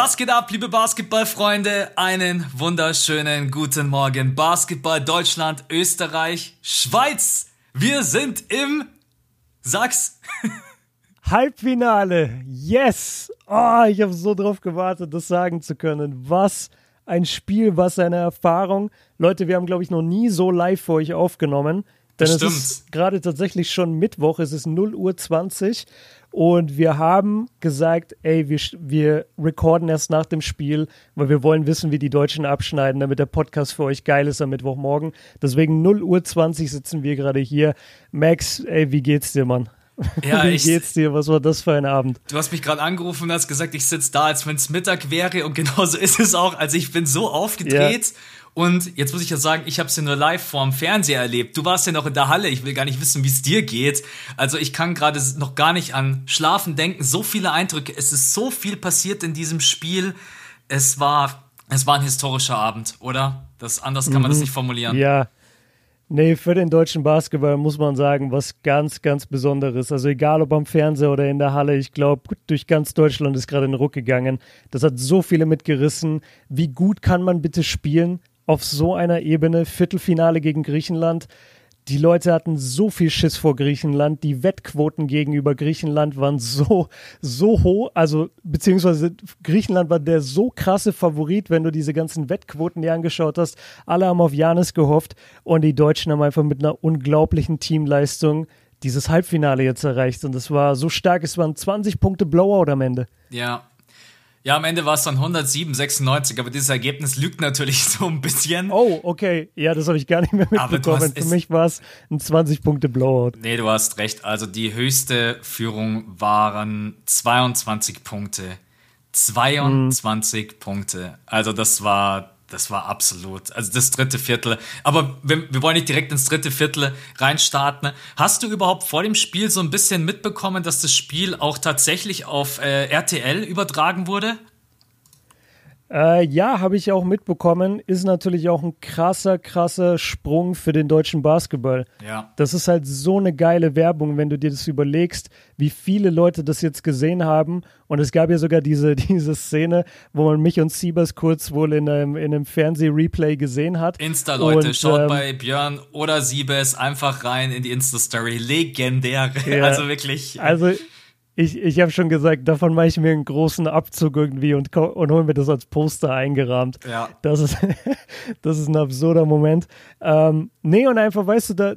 Was geht ab, liebe Basketballfreunde? Einen wunderschönen guten Morgen. Basketball Deutschland, Österreich, Schweiz. Wir sind im Sachs. Halbfinale. Yes. Oh, ich habe so drauf gewartet, das sagen zu können. Was ein Spiel, was eine Erfahrung. Leute, wir haben, glaube ich, noch nie so live für euch aufgenommen. Denn Das es ist gerade tatsächlich schon Mittwoch, es ist 0 Uhr 20 und wir haben gesagt, ey, wir, wir recorden erst nach dem Spiel, weil wir wollen wissen, wie die Deutschen abschneiden, damit der Podcast für euch geil ist am Mittwochmorgen. Deswegen 0 Uhr 20 sitzen wir gerade hier. Max, ey, wie geht's dir, Mann? Ja, wie ich- geht's dir? Was war das für ein Abend? Du hast mich gerade angerufen und hast gesagt, ich sitze da, als wenn es Mittag wäre. Und genauso ist es auch. Also ich bin so aufgedreht. Und jetzt muss ich ja sagen, ich habe es ja nur live vorm Fernseher erlebt. Du warst ja noch in der Halle. Ich will gar nicht wissen, wie es dir geht. Also ich kann gerade noch gar nicht an Schlafen denken. So viele Eindrücke. Es ist so viel passiert in diesem Spiel. Es war, es war ein historischer Abend, oder? Das, anders kann man das nicht formulieren. Ja. Nee, für den deutschen Basketball muss man sagen, was ganz, ganz Besonderes. Also egal ob am Fernseher oder in der Halle, ich glaube, durch ganz Deutschland ist gerade ein Ruck gegangen. Das hat so viele mitgerissen. Wie gut kann man bitte spielen auf so einer Ebene? Viertelfinale gegen Griechenland. Die Leute hatten so viel Schiss vor Griechenland. Die Wettquoten gegenüber Griechenland waren so, so hoch. Also, beziehungsweise Griechenland war der so krasse Favorit, wenn du diese ganzen Wettquoten dir angeschaut hast. Alle haben auf Janis gehofft und die Deutschen haben einfach mit einer unglaublichen Teamleistung dieses Halbfinale jetzt erreicht. Und es war so stark, es waren 20 Punkte Blowout am Ende. Ja. Ja, am Ende war es dann 107, 96, aber dieses Ergebnis lügt natürlich so ein bisschen. Oh, okay. Ja, das habe ich gar nicht mehr mitbekommen. Für mich war es ein 20 Punkte Blowout. Nee, du hast recht. Also die höchste Führung waren 22 Punkte. 22 Punkte. Also das war, das war absolut. Also das dritte Viertel. Aber wir, wir wollen nicht direkt ins dritte Viertel reinstarten. Hast du überhaupt vor dem Spiel so ein bisschen mitbekommen, dass das Spiel auch tatsächlich auf äh, RTL übertragen wurde? Äh, ja, habe ich auch mitbekommen. Ist natürlich auch ein krasser, krasser Sprung für den deutschen Basketball. Ja. Das ist halt so eine geile Werbung, wenn du dir das überlegst, wie viele Leute das jetzt gesehen haben. Und es gab ja sogar diese, diese Szene, wo man mich und Siebers kurz wohl in einem, in einem Fernseh-Replay gesehen hat. Insta-Leute, schaut ähm, bei Björn oder Siebes einfach rein in die Insta-Story. Legendär. Ja. Also wirklich. Also ich, ich habe schon gesagt, davon mache ich mir einen großen Abzug irgendwie und, und hole mir das als Poster eingerahmt. Ja. Das ist, das ist ein absurder Moment. Ähm, nee, und einfach, weißt du, da,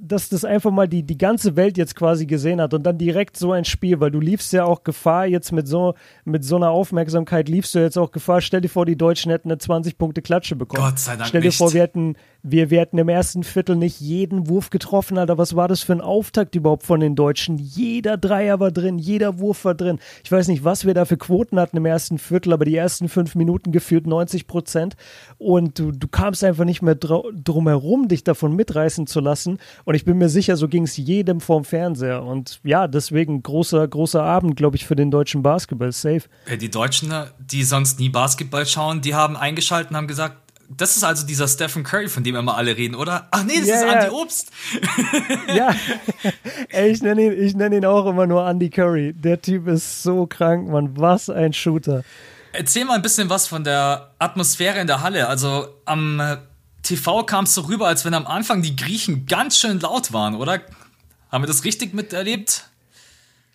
dass das einfach mal die, die ganze Welt jetzt quasi gesehen hat und dann direkt so ein Spiel, weil du liefst ja auch Gefahr jetzt mit so, mit so einer Aufmerksamkeit, liefst du jetzt auch Gefahr. Stell dir vor, die Deutschen hätten eine 20-Punkte-Klatsche bekommen. Gott sei Dank Stell dir nicht. vor, wir hätten, wir, hätten im ersten Viertel nicht jeden Wurf getroffen, Alter. Was war das für ein Auftakt überhaupt von den Deutschen? Jeder Dreier war drin, jeder Wurf war drin. Ich weiß nicht, was wir da für Quoten hatten im ersten Viertel, aber die ersten fünf Minuten gefühlt 90 Prozent. Und du, du kamst einfach nicht mehr drum herum, dich davon mitreißen zu lassen. Und ich bin mir sicher, so ging es jedem vorm Fernseher. Und ja, deswegen großer, großer Abend, glaube ich, für den deutschen Basketball. Safe. Ja, Die Deutschen, die sonst nie Basketball schauen, die haben eingeschaltet und haben gesagt, das ist also dieser Stephen Curry, von dem immer alle reden, oder? Ach nee, das Ja, ist. Andy Obst. Ja, Ey, ich nenne ihn, ich nenn ihn auch immer nur Andy Curry. Der Typ ist so krank, Mann. Was ein Shooter. Erzähl mal ein bisschen was von der Atmosphäre in der Halle. Also am äh, TV kam es so rüber, als wenn am Anfang die Griechen ganz schön laut waren, oder? Haben wir das richtig miterlebt?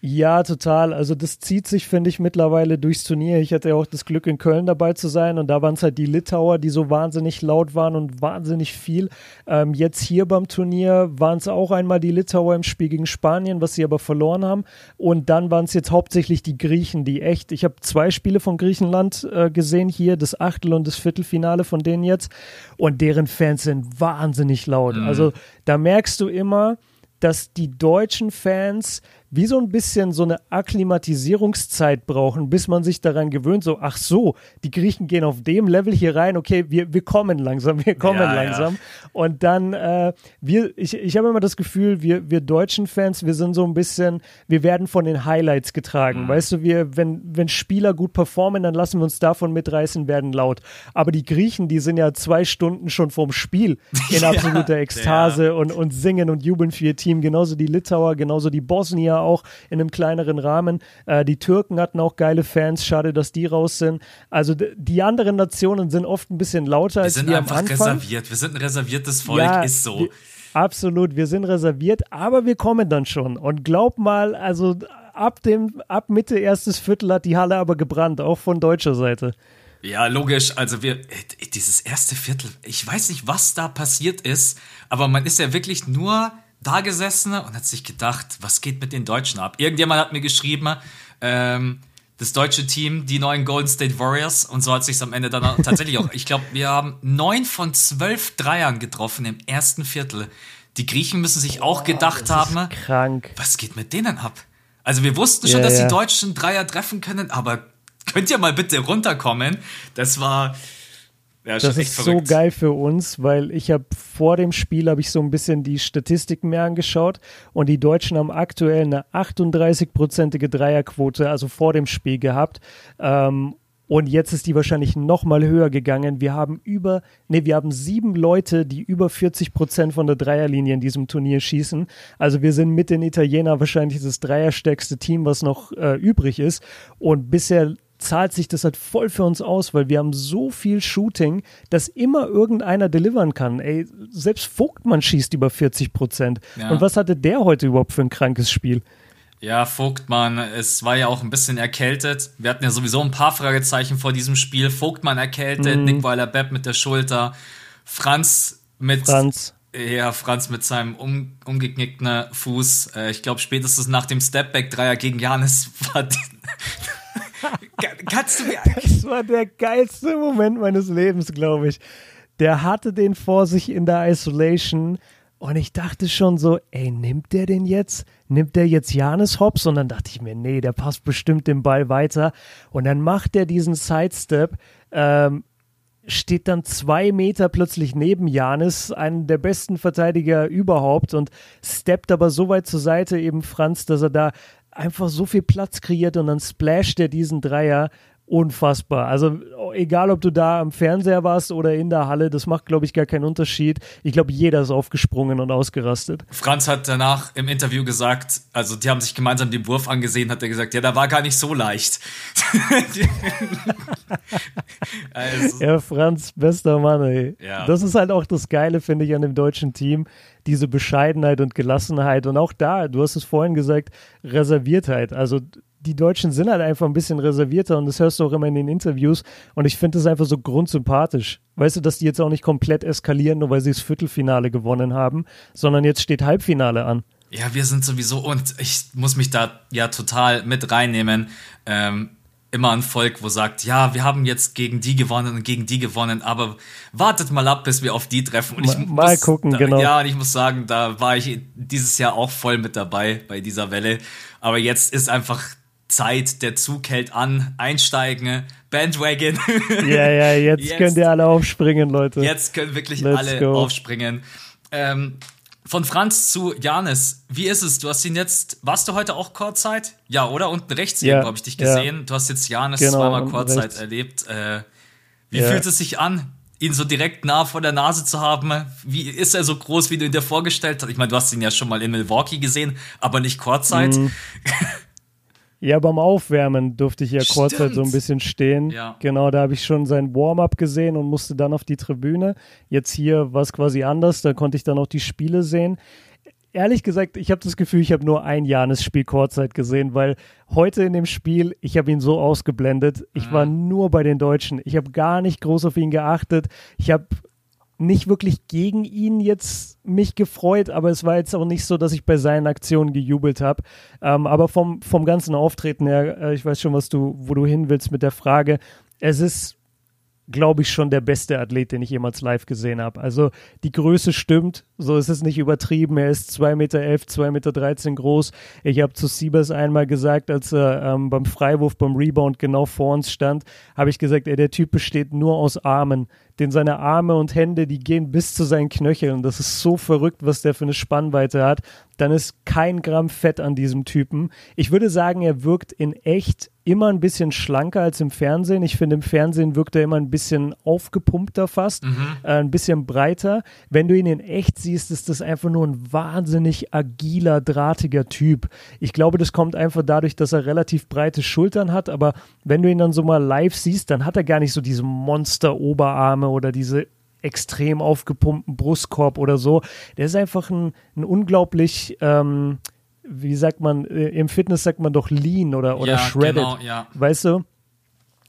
Ja, total. Also das zieht sich, finde ich, mittlerweile durchs Turnier. Ich hatte ja auch das Glück, in Köln dabei zu sein und da waren es halt die Litauer, die so wahnsinnig laut waren und wahnsinnig viel. Ähm, jetzt hier beim Turnier waren es auch einmal die Litauer im Spiel gegen Spanien, was sie aber verloren haben. Und dann waren es jetzt hauptsächlich die Griechen, die echt, ich habe zwei Spiele von Griechenland äh, gesehen hier, das Achtel- und das Viertelfinale von denen jetzt. Und deren Fans sind wahnsinnig laut. Also da merkst du immer, dass die deutschen Fans wie so ein bisschen so eine Akklimatisierungszeit brauchen, bis man sich daran gewöhnt, so, ach so, die Griechen gehen auf dem Level hier rein, okay, wir, wir kommen langsam, wir kommen Ja, ja. langsam. Und dann, äh, wir, ich, ich habe immer das Gefühl, wir, wir deutschen Fans, wir sind so ein bisschen, wir werden von den Highlights getragen. Weißt du, wir, wenn, wenn Spieler gut performen, dann lassen wir uns davon mitreißen, werden laut. Aber die Griechen, die sind ja zwei Stunden schon vorm Spiel in Ja, absoluter Ekstase und, und singen und jubeln für ihr Team. Genauso die Litauer, genauso die Bosnier Italiener auch in einem kleineren Rahmen. Äh, die Türken hatten auch geile Fans, schade, dass die raus sind. Also die anderen Nationen sind oft ein bisschen lauter wir als wir am Anfang. Wir sind einfach reserviert, wir sind ein reserviertes Volk, ja, ist so. Absolut, wir sind reserviert, aber wir kommen dann schon. Und glaub mal, also ab, dem, ab Mitte erstes Viertel hat die Halle aber gebrannt, auch von deutscher Seite. Ja, logisch. Also wir, dieses erste Viertel, ich weiß nicht, was da passiert ist, aber man ist ja wirklich nur da gesessen und hat sich gedacht, was geht mit den Deutschen ab? Irgendjemand hat mir geschrieben, ähm, das deutsche Team, die neuen Golden State Warriors, und so hat sich am Ende dann tatsächlich auch, ich glaube, wir haben neun von zwölf Dreiern getroffen im ersten Viertel. Die Griechen müssen sich auch gedacht oh, haben, krank. was geht mit denen ab? Also wir wussten schon, ja, dass ja. die Deutschen Dreier treffen können, aber könnt ihr mal bitte runterkommen? Das war ja, das ist verrückt. so geil für uns, weil ich habe vor dem Spiel habe ich so ein bisschen die Statistiken mir angeschaut und die Deutschen haben aktuell eine 38-prozentige Dreierquote, also vor dem Spiel gehabt. Ähm, und jetzt ist die wahrscheinlich noch mal höher gegangen. Wir haben über, nee, wir haben sieben Leute, die über 40 Prozent von der Dreierlinie in diesem Turnier schießen. Also wir sind mit den Italienern wahrscheinlich das dreierstärkste Team, was noch äh, übrig ist. Und bisher zahlt sich das halt voll für uns aus, weil wir haben so viel Shooting, dass immer irgendeiner delivern kann. Ey, selbst Vogtmann schießt über 40 Prozent. Ja. Und was hatte der heute überhaupt für ein krankes Spiel? Ja, Vogtmann, es war ja auch ein bisschen erkältet. Wir hatten ja sowieso ein paar Fragezeichen vor diesem Spiel. Vogtmann erkältet, mhm. Nick Weiler-Bepp mit der Schulter, Franz mit Franz. Ja, Franz mit seinem um, umgeknickten Fuß. Äh, ich glaube, spätestens nach dem Stepback-Dreier gegen Janis war die, Kannst du mir. Das war der geilste Moment meines Lebens, glaube ich. Der hatte den vor sich in der Isolation und ich dachte schon so, ey, nimmt der den jetzt? Nimmt der jetzt Janis Hops? Und dann dachte ich mir, nee, der passt bestimmt den Ball weiter. Und dann macht er diesen Sidestep, ähm, steht dann zwei Meter plötzlich neben Janis, einen der besten Verteidiger überhaupt und steppt aber so weit zur Seite eben Franz, dass er da einfach so viel Platz kreiert und dann splasht er diesen Dreier unfassbar. Also egal, ob du da am Fernseher warst oder in der Halle, das macht, glaube ich, gar keinen Unterschied. Ich glaube, jeder ist aufgesprungen und ausgerastet. Franz hat danach im Interview gesagt, also die haben sich gemeinsam den Wurf angesehen, hat er gesagt, ja, da war gar nicht so leicht. also. Ja, Franz, bester Mann, ey. Ja. Das ist halt auch das Geile, finde ich, an dem deutschen Team diese Bescheidenheit und Gelassenheit und auch da, du hast es vorhin gesagt, Reserviertheit. Also die Deutschen sind halt einfach ein bisschen reservierter und das hörst du auch immer in den Interviews und ich finde das einfach so grundsympathisch. Weißt du, dass die jetzt auch nicht komplett eskalieren, nur weil sie das Viertelfinale gewonnen haben, sondern jetzt steht Halbfinale an. Ja, wir sind sowieso und ich muss mich da ja total mit reinnehmen. Ähm, immer ein Volk, wo sagt, ja, wir haben jetzt gegen die gewonnen und gegen die gewonnen, aber wartet mal ab, bis wir auf die treffen. Und ich mal, mal muss, gucken, da, genau. Ja, und ich muss sagen, da war ich dieses Jahr auch voll mit dabei bei dieser Welle. Aber jetzt ist einfach Zeit, der Zug hält an, einsteigen, Bandwagon. Ja, ja, jetzt, jetzt könnt ihr alle aufspringen, Leute. Jetzt können wirklich Let's alle go. aufspringen. Ähm, von Franz zu Janis, wie ist es? Du hast ihn jetzt, warst du heute auch Kurzzeit? Ja, oder? Unten rechts ja, habe ich dich gesehen. Ja. Du hast jetzt Janis genau, zweimal Kurzzeit erlebt. Äh, wie ja. fühlt es sich an, ihn so direkt nah vor der Nase zu haben? Wie ist er so groß, wie du ihn dir vorgestellt hast? Ich meine, du hast ihn ja schon mal in Milwaukee gesehen, aber nicht Kurzzeit. Mhm. Ja, beim Aufwärmen durfte ich ja kurz halt so ein bisschen stehen. Ja. Genau, da habe ich schon sein Warm-up gesehen und musste dann auf die Tribüne. Jetzt hier war es quasi anders, da konnte ich dann auch die Spiele sehen. Ehrlich gesagt, ich habe das Gefühl, ich habe nur ein Janis-Spiel Kurzzeit gesehen, weil heute in dem Spiel, ich habe ihn so ausgeblendet. Ich mhm. war nur bei den Deutschen. Ich habe gar nicht groß auf ihn geachtet. Ich habe nicht wirklich gegen ihn jetzt mich gefreut, aber es war jetzt auch nicht so, dass ich bei seinen Aktionen gejubelt habe. Ähm, aber vom, vom ganzen Auftreten her, äh, ich weiß schon, was du, wo du hin willst mit der Frage. Es ist, glaube ich, schon der beste Athlet, den ich jemals live gesehen habe. Also die Größe stimmt, so ist es nicht übertrieben. Er ist 2,11 Meter, 2,13 Meter groß. Ich habe zu Siebers einmal gesagt, als er ähm, beim Freiwurf, beim Rebound genau vor uns stand, habe ich gesagt, ey, der Typ besteht nur aus Armen den seine Arme und Hände, die gehen bis zu seinen Knöcheln. Das ist so verrückt, was der für eine Spannweite hat. Dann ist kein Gramm Fett an diesem Typen. Ich würde sagen, er wirkt in echt immer ein bisschen schlanker als im Fernsehen. Ich finde, im Fernsehen wirkt er immer ein bisschen aufgepumpter fast, mhm. äh, ein bisschen breiter. Wenn du ihn in echt siehst, ist das einfach nur ein wahnsinnig agiler, drahtiger Typ. Ich glaube, das kommt einfach dadurch, dass er relativ breite Schultern hat, aber wenn du ihn dann so mal live siehst, dann hat er gar nicht so diese Monster-Oberarme oder diese extrem aufgepumpten Brustkorb oder so. Der ist einfach ein, ein unglaublich ähm, wie sagt man, äh, im Fitness sagt man doch lean oder, oder ja, shredded. Genau, ja. Weißt du?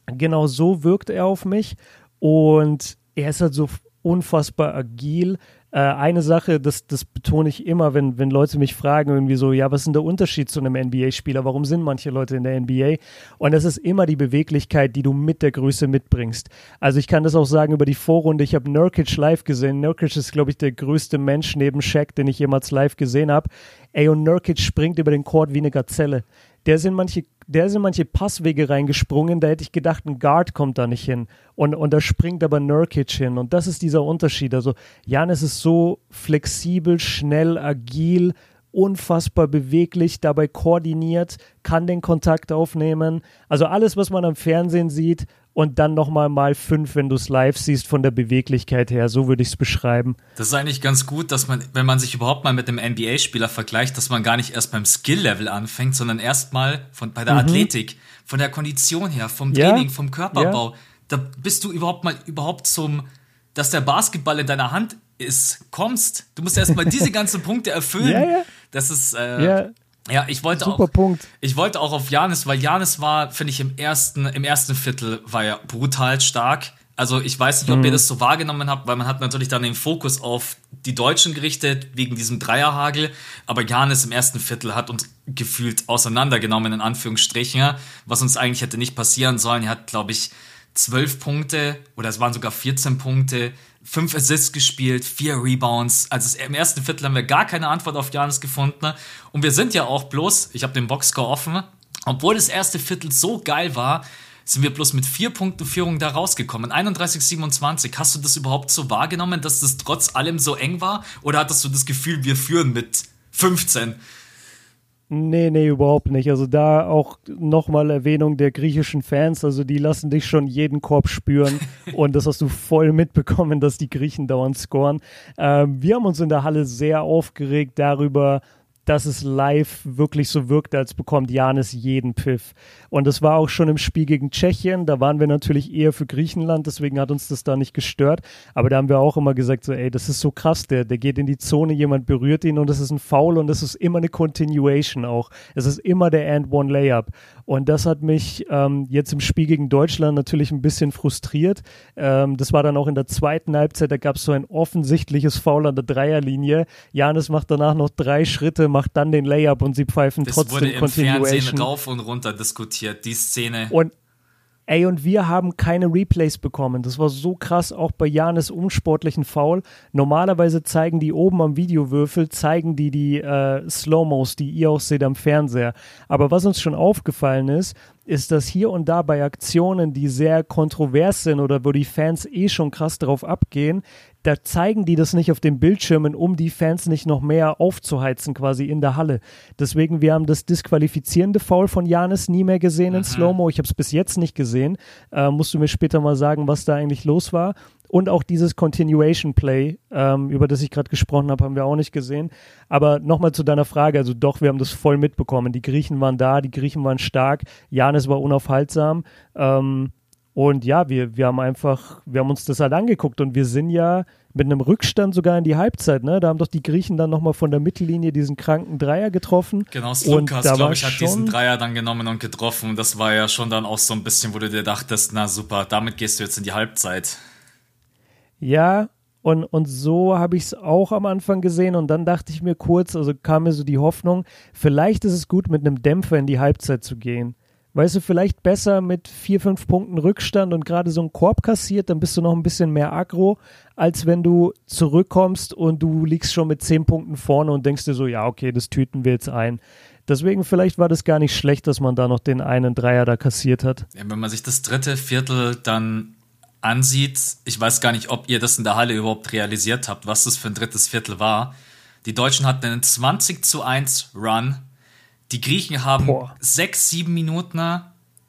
Genau so wirkt er auf mich. Und er ist halt so unfassbar agil. Äh, eine Sache, das, das betone ich immer, wenn, wenn Leute mich fragen, irgendwie so, ja, was ist denn der Unterschied zu einem NBA-Spieler? Warum sind manche Leute in der NBA? Und das ist immer die Beweglichkeit, die du mit der Größe mitbringst. Also ich kann das auch sagen über die Vorrunde. Ich habe Nurkic live gesehen. Nurkic ist, glaube ich, der größte Mensch neben Shaq, den ich jemals live gesehen habe. Ey, und Nurkic springt über den Court wie eine Gazelle. Der sind manche der in manche Passwege reingesprungen, da hätte ich gedacht, ein Guard kommt da nicht hin. Und, und da springt aber Nurkic hin. Und das ist dieser Unterschied. Also Janis ist so flexibel, schnell, agil, unfassbar beweglich, dabei koordiniert, kann den Kontakt aufnehmen. Also alles, was man am Fernsehen sieht, und dann nochmal mal fünf, wenn du es live siehst, von der Beweglichkeit her. So würde ich es beschreiben. Das ist eigentlich ganz gut, dass man, wenn man sich überhaupt mal mit einem NBA-Spieler vergleicht, dass man gar nicht erst beim Skill-Level anfängt, sondern erst mal von, bei der mhm. Athletik, von der Kondition her, vom Training, ja. vom Körperbau. Ja. Da bist du überhaupt mal überhaupt zum, dass der Basketball in deiner Hand ist, kommst. Du musst erst mal diese ganzen Punkte erfüllen. Ja, ja. Das ist, äh, ja, ich wollte Super auch. Punkt. Ich wollte auch auf Janis, weil Janis war, finde ich, im ersten, im ersten Viertel war er brutal stark. Also ich weiß nicht, ob mhm. ihr das so wahrgenommen habt, weil man hat natürlich dann den Fokus auf die Deutschen gerichtet, wegen diesem Dreierhagel. Aber Janis im ersten Viertel hat uns gefühlt auseinandergenommen, in Anführungsstrichen, was uns eigentlich hätte nicht passieren sollen. Er hat, glaube ich, zwölf Punkte oder es waren sogar 14 Punkte, fünf Assists gespielt, vier Rebounds. Also im ersten Viertel haben wir gar keine Antwort auf Janis gefunden. Und wir sind ja auch bloß, ich habe den Boxscore offen, obwohl das erste Viertel so geil war, sind wir bloß mit vier Punkten Führung da rausgekommen. 31-27. Hast du das überhaupt so wahrgenommen, dass das trotz allem so eng war? Oder hattest du das Gefühl, wir führen mit 15? Nee, nee, überhaupt nicht. Also da auch nochmal Erwähnung der griechischen Fans. Also die lassen dich schon jeden Korb spüren und das hast du voll mitbekommen, dass die Griechen dauernd scoren. Ähm, wir haben uns in der Halle sehr aufgeregt darüber, dass es live wirklich so wirkte, als bekommt Janis jeden Pfiff. Und das war auch schon im Spiel gegen Tschechien. Da waren wir natürlich eher für Griechenland, deswegen hat uns das da nicht gestört. Aber da haben wir auch immer gesagt, so, ey, das ist so krass, der, der geht in die Zone, jemand berührt ihn und das ist ein Foul und das ist immer eine Continuation auch. Es ist immer der And-One-Layup. Und das hat mich ähm, jetzt im Spiel gegen Deutschland natürlich ein bisschen frustriert. Ähm, das war dann auch in der zweiten Halbzeit, da gab es so ein offensichtliches Foul an der Dreierlinie. Janis macht danach noch drei Schritte, macht dann den Layup und sie pfeifen das trotzdem wurde im Continuation. Fernsehen rauf und runter diskutiert, die Szene. Und Ey, und wir haben keine Replays bekommen. Das war so krass, auch bei Janis unsportlichen Foul. Normalerweise zeigen die oben am Videowürfel, zeigen die die äh, Slow-Mos, die ihr auch seht am Fernseher. Aber was uns schon aufgefallen ist, ist, dass hier und da bei Aktionen, die sehr kontrovers sind oder wo die Fans eh schon krass drauf abgehen, da zeigen die das nicht auf den Bildschirmen, um die Fans nicht noch mehr aufzuheizen quasi in der Halle. Deswegen, wir haben das disqualifizierende Foul von Janis nie mehr gesehen in Slow-Mo. Ich habe es bis jetzt nicht gesehen. Äh, musst du mir später mal sagen, was da eigentlich los war. Und auch dieses Continuation Play, ähm, über das ich gerade gesprochen habe, haben wir auch nicht gesehen. Aber nochmal zu deiner Frage, also doch, wir haben das voll mitbekommen. Die Griechen waren da, die Griechen waren stark, Janis war unaufhaltsam. Ähm, und ja, wir, wir haben einfach, wir haben uns das halt angeguckt und wir sind ja mit einem Rückstand sogar in die Halbzeit, ne? Da haben doch die Griechen dann nochmal von der Mittellinie diesen kranken Dreier getroffen. Genau, Lukas, glaube ich, hat diesen Dreier dann genommen und getroffen. Und das war ja schon dann auch so ein bisschen, wo du dir dachtest, na super, damit gehst du jetzt in die Halbzeit. Ja, und, und so habe ich es auch am Anfang gesehen und dann dachte ich mir kurz, also kam mir so die Hoffnung, vielleicht ist es gut, mit einem Dämpfer in die Halbzeit zu gehen. Weißt du, vielleicht besser mit vier, fünf Punkten Rückstand und gerade so einen Korb kassiert, dann bist du noch ein bisschen mehr aggro, als wenn du zurückkommst und du liegst schon mit zehn Punkten vorne und denkst dir so, ja, okay, das tüten wir jetzt ein. Deswegen vielleicht war das gar nicht schlecht, dass man da noch den einen Dreier da kassiert hat. Ja, wenn man sich das dritte Viertel dann ansieht, ich weiß gar nicht, ob ihr das in der Halle überhaupt realisiert habt, was das für ein drittes Viertel war. Die Deutschen hatten einen 20 zu 1 Run. Die Griechen haben Boah. sechs, sieben Minuten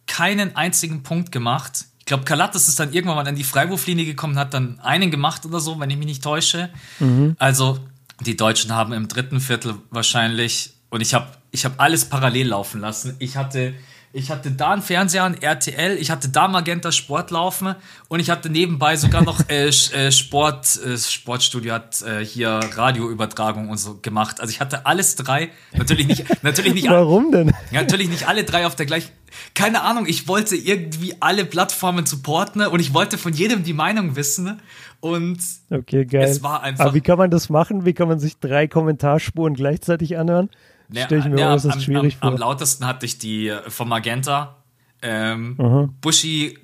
keinen einzigen Punkt gemacht. Ich glaube, Kalates ist dann irgendwann mal an die Freiwurflinie gekommen, hat dann einen gemacht oder so, wenn ich mich nicht täusche. Mhm. Also die Deutschen haben im dritten Viertel wahrscheinlich, und ich habe ich hab alles parallel laufen lassen. Ich hatte ich hatte da einen Fernseher, ein RTL, ich hatte da Magenta Sport laufen und ich hatte nebenbei sogar noch äh, äh, Sport, äh, Sportstudio hat äh, hier Radioübertragung und so gemacht. Also ich hatte alles drei, natürlich nicht, natürlich nicht. Warum denn? Natürlich nicht alle drei auf der gleichen. Keine Ahnung, ich wollte irgendwie alle Plattformen supporten und ich wollte von jedem die Meinung wissen und okay, geil. es war einfach. Aber wie kann man das machen? Wie kann man sich drei Kommentarspuren gleichzeitig anhören? Ja, Stell ich mir ja, äußerst am, schwierig am, vor. Am lautesten hatte ich die äh, von Magenta. Ähm. Buschi,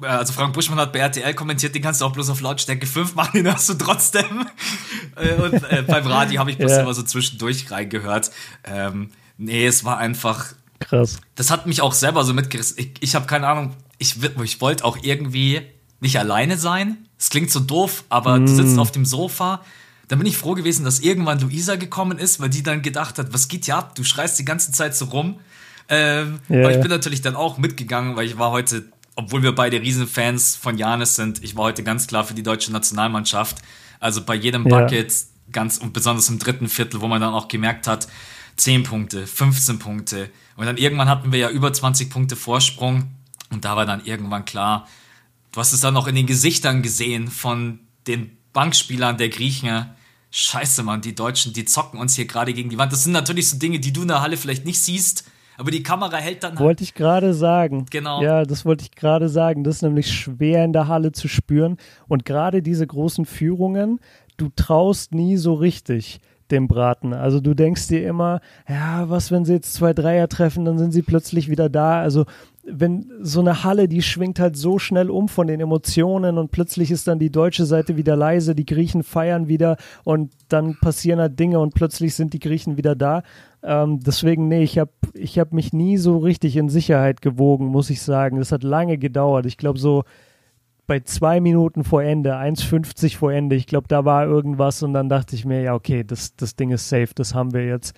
also Frank Buschmann hat bei RTL kommentiert, den kannst du auch bloß auf Lautstärke 5 machen, den hast du trotzdem. Äh, und äh, beim Radio habe ich bloß ja. immer so zwischendurch reingehört. Ähm, nee, es war einfach. Krass. Das hat mich auch selber so mitgerissen. Ich, ich habe keine Ahnung, ich, ich wollte auch irgendwie nicht alleine sein. Es klingt so doof, aber mm. du sitzt auf dem Sofa, dann bin ich froh gewesen, dass irgendwann Luisa gekommen ist, weil die dann gedacht hat, was geht hier ab? Du schreist die ganze Zeit so rum. Ähm, yeah. Aber ich bin natürlich dann auch mitgegangen, weil ich war heute, obwohl wir beide Riesenfans von Janis sind, ich war heute ganz klar für die deutsche Nationalmannschaft. Also bei jedem Bucket, yeah. ganz und besonders im dritten Viertel, wo man dann auch gemerkt hat, 10 Punkte, 15 Punkte. Und dann irgendwann hatten wir ja über 20 Punkte Vorsprung. Und da war dann irgendwann klar, du hast es dann auch in den Gesichtern gesehen von den Bankspielern der Griechen, Scheiße, Mann, die Deutschen, die zocken uns hier gerade gegen die Wand. Das sind natürlich so Dinge, die du in der Halle vielleicht nicht siehst, aber die Kamera hält dann. Wollte ich gerade sagen. Genau. Ja, das wollte ich gerade sagen. Das ist nämlich schwer in der Halle zu spüren. Und gerade diese großen Führungen, du traust nie so richtig dem Braten. Also du denkst dir immer, ja, was, wenn sie jetzt zwei Dreier treffen, dann sind sie plötzlich wieder da. Also wenn so eine Halle, die schwingt halt so schnell um von den Emotionen und plötzlich ist dann die deutsche Seite wieder leise, die Griechen feiern wieder und dann passieren halt Dinge und plötzlich sind die Griechen wieder da. Ähm, deswegen, nee, ich habe ich hab mich nie so richtig in Sicherheit gewogen, muss ich sagen. Das hat lange gedauert. Ich glaube, so bei zwei Minuten vor Ende, 1,50 vor Ende, ich glaube, da war irgendwas und dann dachte ich mir, ja, okay, das, das Ding ist safe, das haben wir jetzt.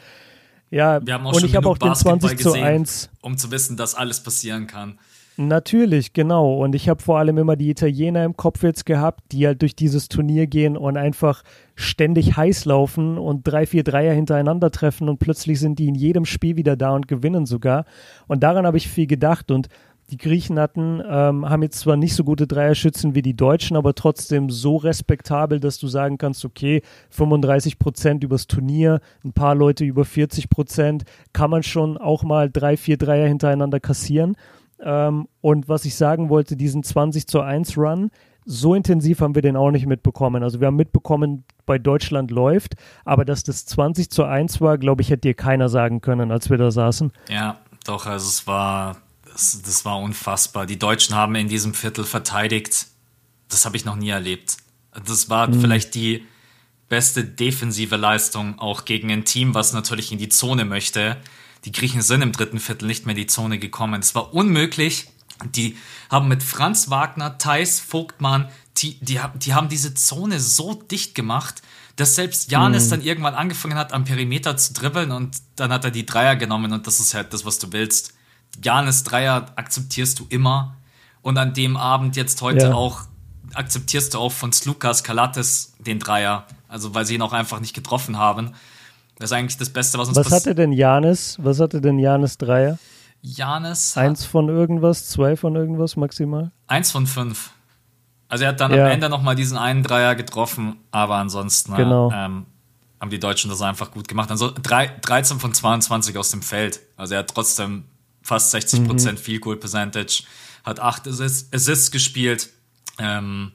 Ja, wir haben auch und ich habe auch den 20 zu 1. Um zu wissen, dass alles passieren kann. Natürlich, genau. Und ich habe vor allem immer die Italiener im Kopf jetzt gehabt, die halt durch dieses Turnier gehen und einfach ständig heiß laufen und drei, vier Dreier hintereinander treffen und plötzlich sind die in jedem Spiel wieder da und gewinnen sogar. Und daran habe ich viel gedacht und die Griechen hatten, ähm, haben jetzt zwar nicht so gute Dreierschützen wie die Deutschen, aber trotzdem so respektabel, dass du sagen kannst, okay, 35 Prozent übers Turnier, ein paar Leute über 40 Prozent, kann man schon auch mal drei, vier Dreier hintereinander kassieren. Ähm, und was ich sagen wollte, diesen 20 zu 1 Run, so intensiv haben wir den auch nicht mitbekommen. Also wir haben mitbekommen, bei Deutschland läuft, aber dass das 20 zu 1 war, glaube ich, hätte dir keiner sagen können, als wir da saßen. Ja, doch, also es war das, das war unfassbar. Die Deutschen haben in diesem Viertel verteidigt. Das habe ich noch nie erlebt. Das war mhm. vielleicht die beste defensive Leistung auch gegen ein Team, was natürlich in die Zone möchte. Die Griechen sind im dritten Viertel nicht mehr in die Zone gekommen. Es war unmöglich. Die haben mit Franz Wagner, Thais, Vogtmann, die, die, die haben diese Zone so dicht gemacht, dass selbst Janis mhm. dann irgendwann angefangen hat, am Perimeter zu dribbeln und dann hat er die Dreier genommen und das ist halt das, was du willst. Janis Dreier akzeptierst du immer. Und an dem Abend jetzt heute ja. auch akzeptierst du auch von Slukas Kalates den Dreier. Also weil sie ihn auch einfach nicht getroffen haben. Das ist eigentlich das Beste, was uns Was hatte denn Janis? Was hatte denn Janis Dreier? Janis. Eins von irgendwas, zwei von irgendwas maximal? Eins von fünf. Also er hat dann ja. am Ende nochmal diesen einen Dreier getroffen, aber ansonsten genau. ähm, haben die Deutschen das einfach gut gemacht. Also drei, 13 von 22 aus dem Feld. Also er hat trotzdem fast 60 Prozent mhm. Field Goal Percentage, hat acht Assists, Assists gespielt. Ähm,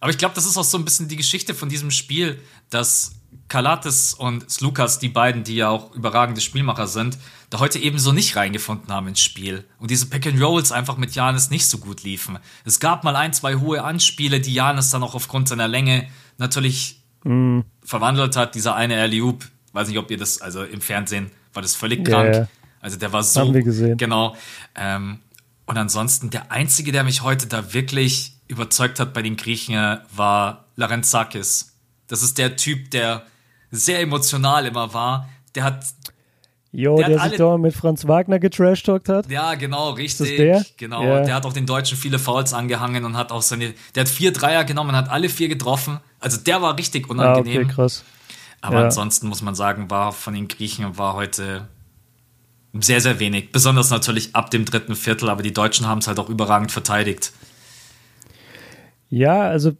aber ich glaube, das ist auch so ein bisschen die Geschichte von diesem Spiel, dass Kalates und Slukas, die beiden, die ja auch überragende Spielmacher sind, da heute eben so nicht reingefunden haben ins Spiel. Und diese Pack and Rolls einfach mit Janis nicht so gut liefen. Es gab mal ein, zwei hohe Anspiele, die Janis dann auch aufgrund seiner Länge natürlich mm. verwandelt hat. Dieser eine Alley Oop, weiß nicht, ob ihr das, also im Fernsehen war das völlig krank. Yeah. Also der war so. Haben wir gesehen. Genau. Ähm, und ansonsten der einzige, der mich heute da wirklich überzeugt hat bei den Griechen, war Larenzakis. Das ist der Typ, der sehr emotional immer war. Der hat Jo, der, der sich doch mit Franz Wagner getrashtalkt hat. Ja, genau, richtig. Ist der? Genau. Ja. Der hat auch den Deutschen viele Fouls angehangen und hat auch seine. Der hat vier Dreier genommen, hat alle vier getroffen. Also der war richtig unangenehm. Ah, okay, krass. Aber ja. ansonsten muss man sagen, war von den Griechen war heute sehr, sehr wenig. Besonders natürlich ab dem dritten Viertel, aber die Deutschen haben es halt auch überragend verteidigt. Ja, also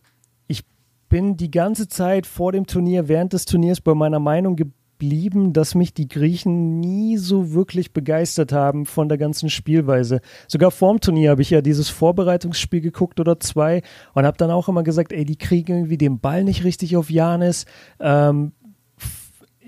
ich bin die ganze Zeit vor dem Turnier, während des Turniers bei meiner Meinung geblieben blieben, dass mich die Griechen nie so wirklich begeistert haben von der ganzen Spielweise. Sogar vorm Turnier habe ich ja dieses Vorbereitungsspiel geguckt oder zwei und habe dann auch immer gesagt, ey, die kriegen irgendwie den Ball nicht richtig auf Janis. Ähm,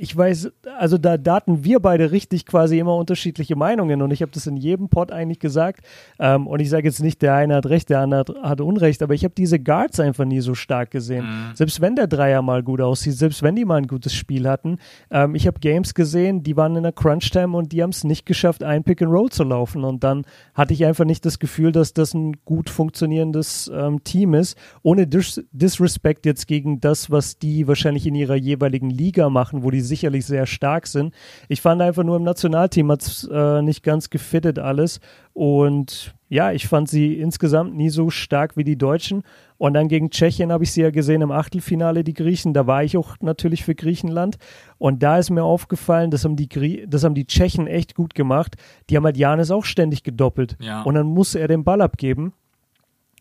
ich weiß, also da, da hatten wir beide richtig quasi immer unterschiedliche Meinungen und ich habe das in jedem Pod eigentlich gesagt. Ähm, und ich sage jetzt nicht, der eine hat recht, der andere hat, Unrecht, aber ich habe diese Guards einfach nie so stark gesehen. Mhm. Selbst wenn der Dreier mal gut aussieht, selbst wenn die mal ein gutes Spiel hatten. Ähm, ich habe Games gesehen, die waren in der Crunch-Time und die haben es nicht geschafft, ein Pick-and-Roll zu laufen. Und dann hatte ich einfach nicht das Gefühl, dass das ein gut funktionierendes ähm, Team ist. Ohne Dis Disrespect jetzt gegen das, was die wahrscheinlich in ihrer jeweiligen Liga machen, wo die sicherlich sehr stark sind. Ich fand einfach nur im Nationalteam hat es äh, nicht ganz gefittet alles. Und ja, ich fand sie insgesamt nie so stark wie die Deutschen. Und dann gegen Tschechien habe ich sie ja gesehen im Achtelfinale, die Griechen. Da war ich auch natürlich für Griechenland. Und da ist mir aufgefallen, das haben die, Grie das haben die Tschechen echt gut gemacht. Die haben halt Janis auch ständig gedoppelt. Ja. Und dann muss er den Ball abgeben.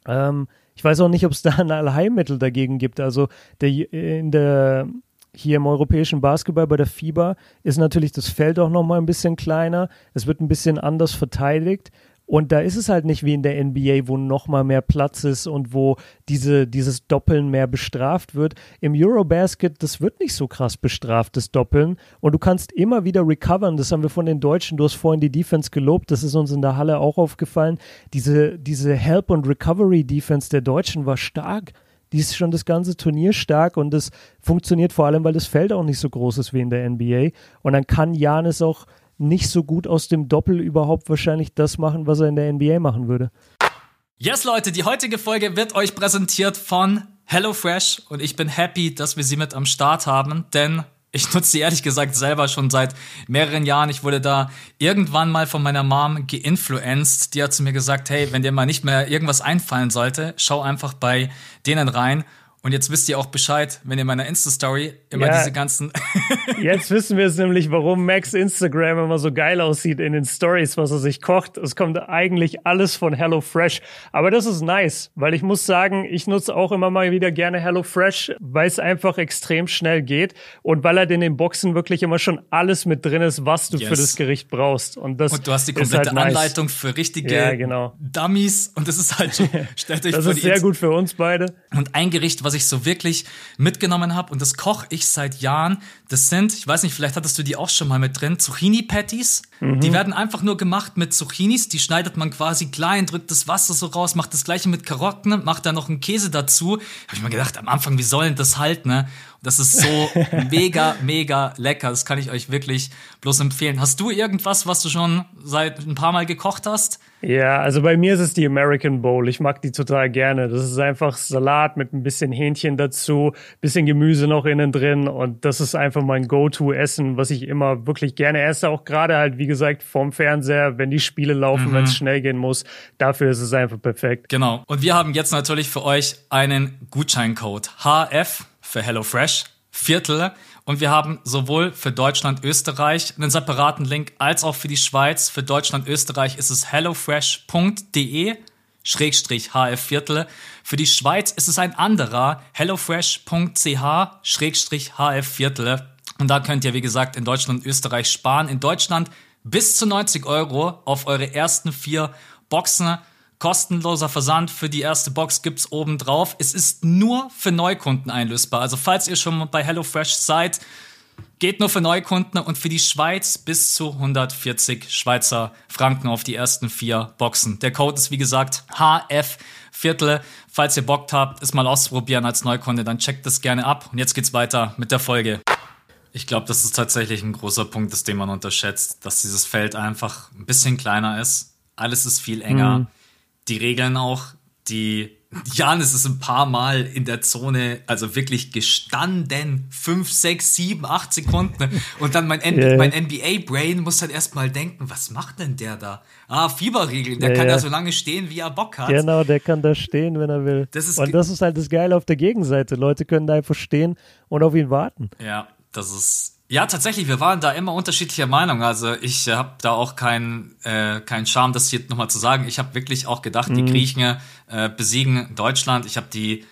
Ähm, ich weiß auch nicht, ob es da ein Allheilmittel dagegen gibt. Also der, in der hier im europäischen Basketball bei der FIBA ist natürlich das Feld auch nochmal ein bisschen kleiner. Es wird ein bisschen anders verteidigt. Und da ist es halt nicht wie in der NBA, wo nochmal mehr Platz ist und wo diese, dieses Doppeln mehr bestraft wird. Im Eurobasket, das wird nicht so krass bestraft, das Doppeln. Und du kannst immer wieder recovern. Das haben wir von den Deutschen. Du hast vorhin die Defense gelobt. Das ist uns in der Halle auch aufgefallen. Diese, diese Help- und Recovery-Defense der Deutschen war stark die ist schon das ganze Turnier stark und das funktioniert vor allem, weil das Feld auch nicht so groß ist wie in der NBA. Und dann kann Janis auch nicht so gut aus dem Doppel überhaupt wahrscheinlich das machen, was er in der NBA machen würde. Yes, Leute, die heutige Folge wird euch präsentiert von HelloFresh und ich bin happy, dass wir sie mit am Start haben, denn ich nutze sie ehrlich gesagt selber schon seit mehreren Jahren. Ich wurde da irgendwann mal von meiner Mom geinfluenced. Die hat zu mir gesagt, hey, wenn dir mal nicht mehr irgendwas einfallen sollte, schau einfach bei denen rein. Und jetzt wisst ihr auch Bescheid, wenn ihr meiner Insta-Story immer ja, diese ganzen. jetzt wissen wir es nämlich, warum Max Instagram immer so geil aussieht in den Stories, was er sich kocht. Es kommt eigentlich alles von HelloFresh. Aber das ist nice, weil ich muss sagen, ich nutze auch immer mal wieder gerne HelloFresh, weil es einfach extrem schnell geht und weil er in den Boxen wirklich immer schon alles mit drin ist, was du yes. für das Gericht brauchst. Und, das und du hast die komplette halt Anleitung nice. für richtige ja, genau. Dummies und das ist halt, stellt euch das ist sehr gut für uns beide. Und ein Gericht, was was ich so wirklich mitgenommen habe und das koche ich seit Jahren. Das sind, ich weiß nicht, vielleicht hattest du die auch schon mal mit drin, Zucchini-Patties. Mhm. Die werden einfach nur gemacht mit Zucchinis. Die schneidet man quasi klein, drückt das Wasser so raus, macht das gleiche mit Karotten, macht da noch einen Käse dazu. Habe ich mir gedacht, am Anfang, wie soll denn das halt, ne? Das ist so mega, mega lecker. Das kann ich euch wirklich bloß empfehlen. Hast du irgendwas, was du schon seit ein paar Mal gekocht hast? Ja, also bei mir ist es die American Bowl. Ich mag die total gerne. Das ist einfach Salat mit ein bisschen Hähnchen dazu, bisschen Gemüse noch innen drin und das ist einfach mein Go-To-Essen, was ich immer wirklich gerne esse. Auch gerade halt, wie gesagt, vorm Fernseher, wenn die Spiele laufen, mhm. wenn es schnell gehen muss. Dafür ist es einfach perfekt. Genau. Und wir haben jetzt natürlich für euch einen Gutscheincode. HF für HelloFresh, Viertel. Und wir haben sowohl für Deutschland, Österreich einen separaten Link als auch für die Schweiz. Für Deutschland, Österreich ist es hellofresh.de Schrägstrich HF Viertel. Für die Schweiz ist es ein anderer hellofresh.ch Schrägstrich HF Viertel. Und da könnt ihr, wie gesagt, in Deutschland Österreich sparen. In Deutschland bis zu 90 Euro auf eure ersten vier Boxen. Kostenloser Versand für die erste Box gibt's oben drauf. Es ist nur für Neukunden einlösbar. Also falls ihr schon bei HelloFresh seid, geht nur für Neukunden und für die Schweiz bis zu 140 Schweizer Franken auf die ersten vier Boxen. Der Code ist wie gesagt HF Viertel. Falls ihr Bock habt, es mal auszuprobieren als Neukunde, dann checkt das gerne ab. Und jetzt geht's weiter mit der Folge. Ich glaube, das ist tatsächlich ein großer Punkt, ist, den man unterschätzt, dass dieses Feld einfach ein bisschen kleiner ist. Alles ist viel enger. Mhm die Regeln auch, die Janis ist ein paar Mal in der Zone, also wirklich gestanden, fünf, sechs, sieben, acht Sekunden. Und dann mein, yeah. mein NBA-Brain muss dann erstmal denken, was macht denn der da? Ah, Fieberregeln, der yeah, kann ja so lange stehen, wie er Bock hat. Genau, der kann da stehen, wenn er will. Das und das ist halt das Geile auf der Gegenseite. Leute können da einfach stehen und auf ihn warten. Ja, das ist ja, tatsächlich, wir waren da immer unterschiedlicher Meinung. Also ich äh, habe da auch keinen äh, kein Charme, das hier nochmal zu sagen. Ich habe wirklich auch gedacht, mhm. die Griechen äh, besiegen Deutschland. Ich habe die